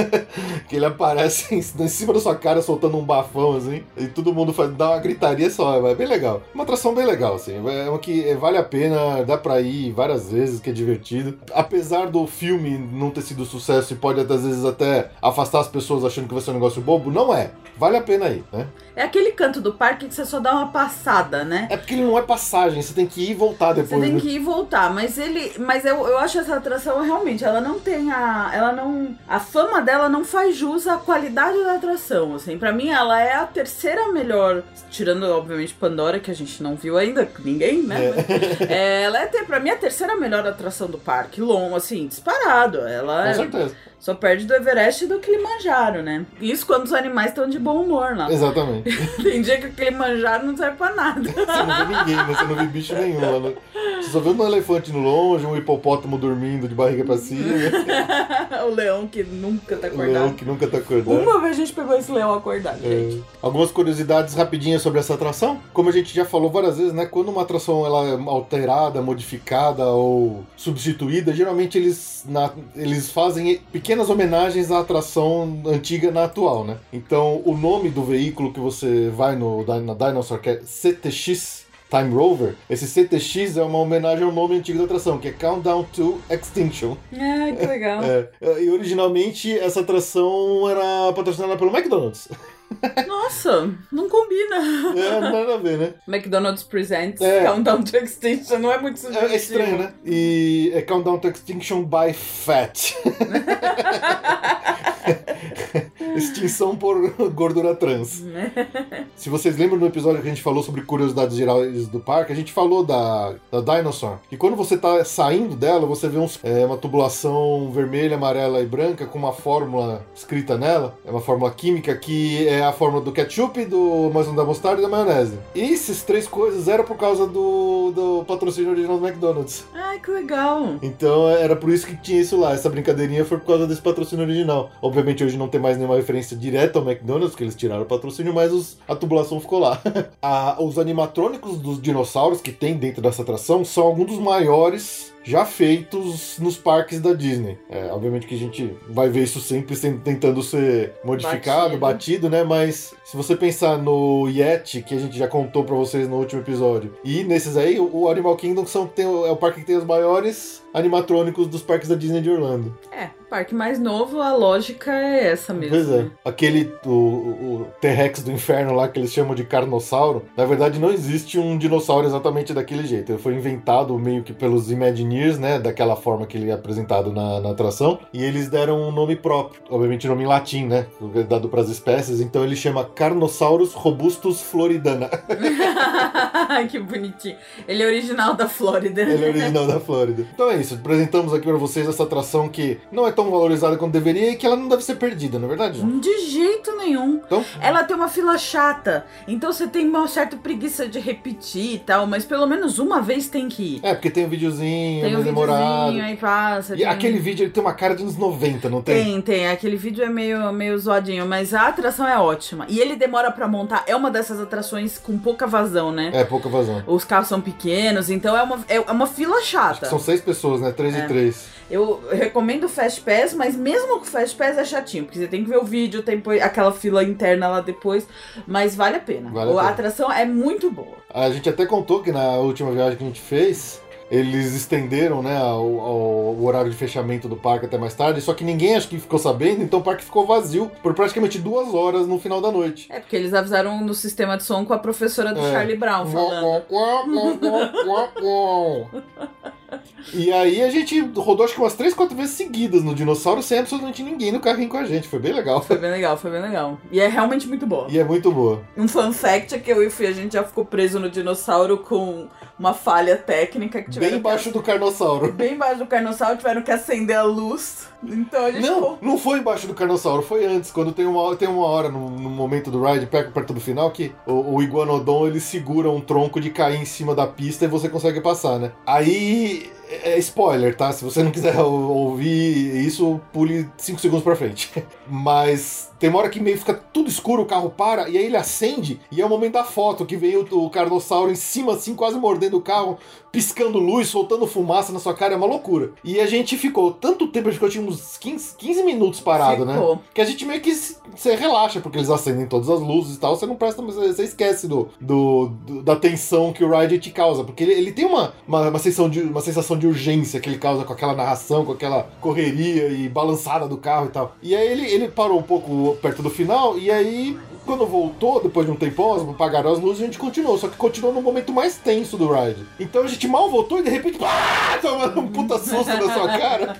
S1: que ele aparece em, em cima da sua cara soltando um bafão, assim. E todo mundo faz, dá uma gritaria só. É bem legal. Uma atração bem legal, assim. É uma que vale a pena, dá pra ir várias vezes, que é divertido. Apesar do filme não ter sido sucesso e pode às vezes até afastar as pessoas achando que vai ser um negócio bobo, não é. Vale a pena ir, né?
S2: É aquele canto do parque que você só dá uma passada, né?
S1: É porque ele não é passagem, você tem que ir e voltar depois.
S2: Você tem
S1: né?
S2: que ir e voltar, mas ele, mas eu, eu acho essa atração realmente, ela não tem a, ela não, a fama dela não faz jus à qualidade da atração, assim. Para mim ela é a terceira melhor, tirando obviamente Pandora que a gente não viu ainda, ninguém, né? Mas, é, ela é para mim a terceira melhor atração do parque, longo, assim, disparado. Ela
S1: Com
S2: é-
S1: certeza.
S2: Só perde do Everest e do Kilimanjaro, né? Isso quando os animais estão de bom humor lá.
S1: Exatamente.
S2: Tem dia que o Kilimanjaro não serve pra nada.
S1: Você não vê ninguém, né? Você não vê bicho nenhum lá. né? Você só vê um elefante no longe, um hipopótamo dormindo de barriga pra cima,
S2: o leão que nunca tá acordado.
S1: leão que nunca tá acordado.
S2: Uma vez a gente pegou esse leão acordado,
S1: É.
S2: gente.
S1: Algumas curiosidades rapidinhas sobre essa atração. Como a gente já falou várias vezes, né? Quando uma atração ela é alterada, modificada ou substituída, geralmente eles, na- eles fazem pequenos pequenas homenagens à atração antiga na atual, né? Então, o nome do veículo que você vai no, na Dinosaur, que é CTX Time Rover, esse CTX é uma homenagem ao nome antigo da atração, que é Countdown to Extinction.
S2: Ah, que legal.
S1: É, e originalmente essa atração era patrocinada pelo McDonald's.
S2: Nossa, não combina.
S1: É, nada a ver, né?
S2: McDonald's Presents
S1: É.
S2: Countdown to Extinction não é muito sugestivo.
S1: É, é estranho, né? E é Countdown to Extinction by Fat. Extinção por gordura trans. Se vocês lembram do episódio que a gente falou sobre curiosidades gerais do parque, a gente falou da, da Dinosaur. E quando você tá saindo dela, você vê uns, é, uma tubulação vermelha, amarela e branca com uma fórmula escrita nela. É uma fórmula química que é a fórmula do ketchup, do maçã da mostarda e da maionese. E essas três coisas eram por causa do, do patrocínio original do McDonald's.
S2: Ai, que legal.
S1: Então era por isso que tinha isso lá. Essa brincadeirinha foi por causa desse patrocínio original. Obviamente hoje não tem mais nenhuma referência direta ao McDonald's, que eles tiraram o patrocínio, mas os- a tubulação ficou lá. A- os animatrônicos dos dinossauros que tem dentro dessa atração são alguns dos maiores já feitos nos parques da Disney. É, obviamente que a gente vai ver isso sempre sem- tentando ser modificado,
S2: Batido.
S1: batido, né? Mas se você pensar no Yeti, que a gente já contou pra vocês no último episódio, e nesses aí, o Animal Kingdom são, tem, é o parque que tem os maiores animatrônicos dos parques da Disney de Orlando.
S2: É, parque mais novo, a lógica é essa mesmo.
S1: Pois é.
S2: né?
S1: Aquele, o, o T-Rex do inferno lá, que eles chamam de carnossauro, na verdade não existe um dinossauro exatamente daquele jeito. Ele foi inventado meio que pelos Imagineers, né? Daquela forma que ele é apresentado na, na atração. E eles deram um nome próprio. Obviamente nome em latim, né? Dado para as espécies. Então ele chama Carnossaurus robustus floridana.
S2: Que bonitinho. Ele é original da Flórida.
S1: Ele é original da Flórida. Então é isso, apresentamos aqui pra vocês essa atração que não é tão valorizada quanto deveria e que ela não deve ser perdida, não é verdade?
S2: De jeito nenhum.
S1: Então,
S2: Ela tem uma fila chata, então você tem uma certa preguiça de repetir e tal, mas pelo menos uma vez tem que ir.
S1: é, porque tem um videozinho,
S2: Tem
S1: é
S2: um
S1: mais demorado.
S2: videozinho, aí passa.
S1: E
S2: tem-
S1: aquele vídeo ele tem uma cara de uns 90, não tem?
S2: Tem, tem. Aquele vídeo é meio, meio zoadinho, mas a atração é ótima. E ele demora pra montar. É uma dessas atrações com pouca vazão, né?
S1: É, pouca vazão.
S2: Os carros são pequenos, então é uma, é uma fila chata.
S1: São seis pessoas, né? Três
S2: É.
S1: e três.
S2: Eu recomendo o Fast Pass, mas mesmo com o Fast Pass é chatinho, porque você tem que ver o vídeo, tem aquela fila interna lá depois, mas vale a pena.
S1: Vale a
S2: a
S1: pena.
S2: atração é muito boa.
S1: A gente até contou que na última viagem que a gente fez, eles estenderam, né, o, o- horário de fechamento do parque até mais tarde, só que ninguém acho que ficou sabendo, então o parque ficou vazio por praticamente duas horas no final da noite.
S2: É porque eles avisaram no sistema de som com a professora do
S1: É.
S2: Charlie Brown falando.
S1: E aí a gente rodou acho que umas 3, 4 vezes seguidas no dinossauro sem absolutamente ninguém no carrinho com a gente. Foi bem legal.
S2: Foi bem legal, foi bem legal. E é realmente muito boa.
S1: E é muito boa.
S2: Um fun fact é que eu e o Fih, a gente já ficou preso no dinossauro com uma falha técnica que tiveram
S1: Bem embaixo do carnossauro.
S2: que... Bem embaixo do carnossauro, tiveram que acender a luz. Então a gente
S1: Não,
S2: ficou...
S1: não foi embaixo do carnossauro, foi antes, quando tem uma, tem uma hora no, no momento do ride, perto, perto do final, que o, o Iguanodon ele segura um tronco de cair em cima da pista e você consegue passar, né? Aí é é spoiler, tá? Se você não quiser ou- ouvir isso, pule 5 segundos pra frente. Mas tem uma hora que meio fica tudo escuro, o carro para, e aí ele acende, e é o momento da foto, que vem o, o carnossauro em cima, assim, quase mordendo o carro, piscando luz, soltando fumaça na sua cara, é uma loucura. E a gente ficou tanto tempo, a gente ficou tinha uns 15, 15 minutos parado,
S2: Ficou.
S1: né? Que a gente meio que se- você relaxa, porque eles acendem todas as luzes e tal, você não presta, você esquece do, do, do- da tensão que o ride te causa, porque ele, ele tem uma, uma, uma, sensação de, uma sensação de urgência que ele causa com aquela narração, com aquela correria e balançada do carro e tal. E aí ele, ele parou um pouco perto do final, e aí quando voltou, depois de um tempão, apagaram as luzes, a gente continuou. Só que continuou no momento mais tenso do ride. Então a gente mal voltou e de repente, pá, tomando um puta susto na sua cara.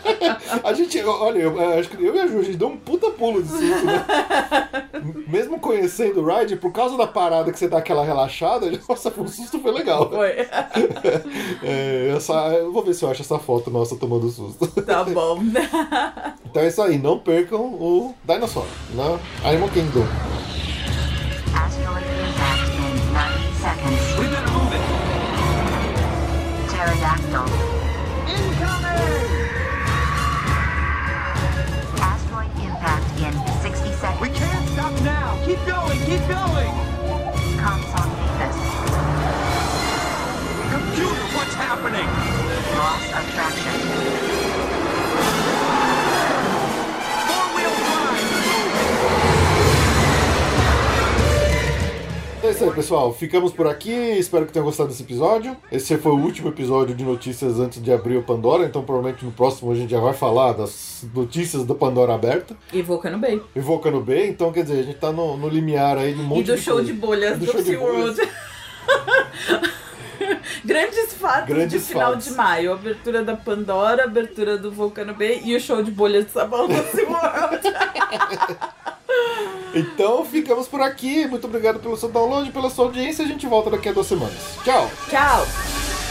S1: a gente, olha, eu, eu acho que eu e a Ju, a gente deu um puta pulo de susto, né? Mesmo conhecendo o ride, por causa da parada que você dá aquela relaxada, nossa, o susto foi legal.
S2: Foi.
S1: É, essa, eu vou ver se eu acho essa foto nossa tomando susto.
S2: Tá bom.
S1: Então é isso aí, não percam o Dinosaur na Animal Kingdom.
S8: Asteroid
S1: isso aí, pessoal. Ficamos por aqui. Espero que tenham gostado desse episódio. Esse foi o último episódio de notícias antes de abrir o Pandora. Então, provavelmente no próximo a gente já vai falar das notícias do Pandora aberta.
S2: E Vulcano Bay.
S1: E Vulcano Bay. Então, quer dizer, a gente tá no, no limiar aí de um monte
S2: E do
S1: de
S2: show
S1: coisa.
S2: de bolhas
S1: Do
S2: do, SeaWorld. Grandes fatos
S1: Grandes
S2: de final
S1: fatos.
S2: de maio. Abertura da Pandora, abertura do Vulcano Bay e o show de bolhas de sabão do SeaWorld.
S1: Então, ficamos por aqui. Muito obrigado pelo seu download, pela sua audiência. A gente volta daqui a duas semanas. Tchau!
S2: Tchau!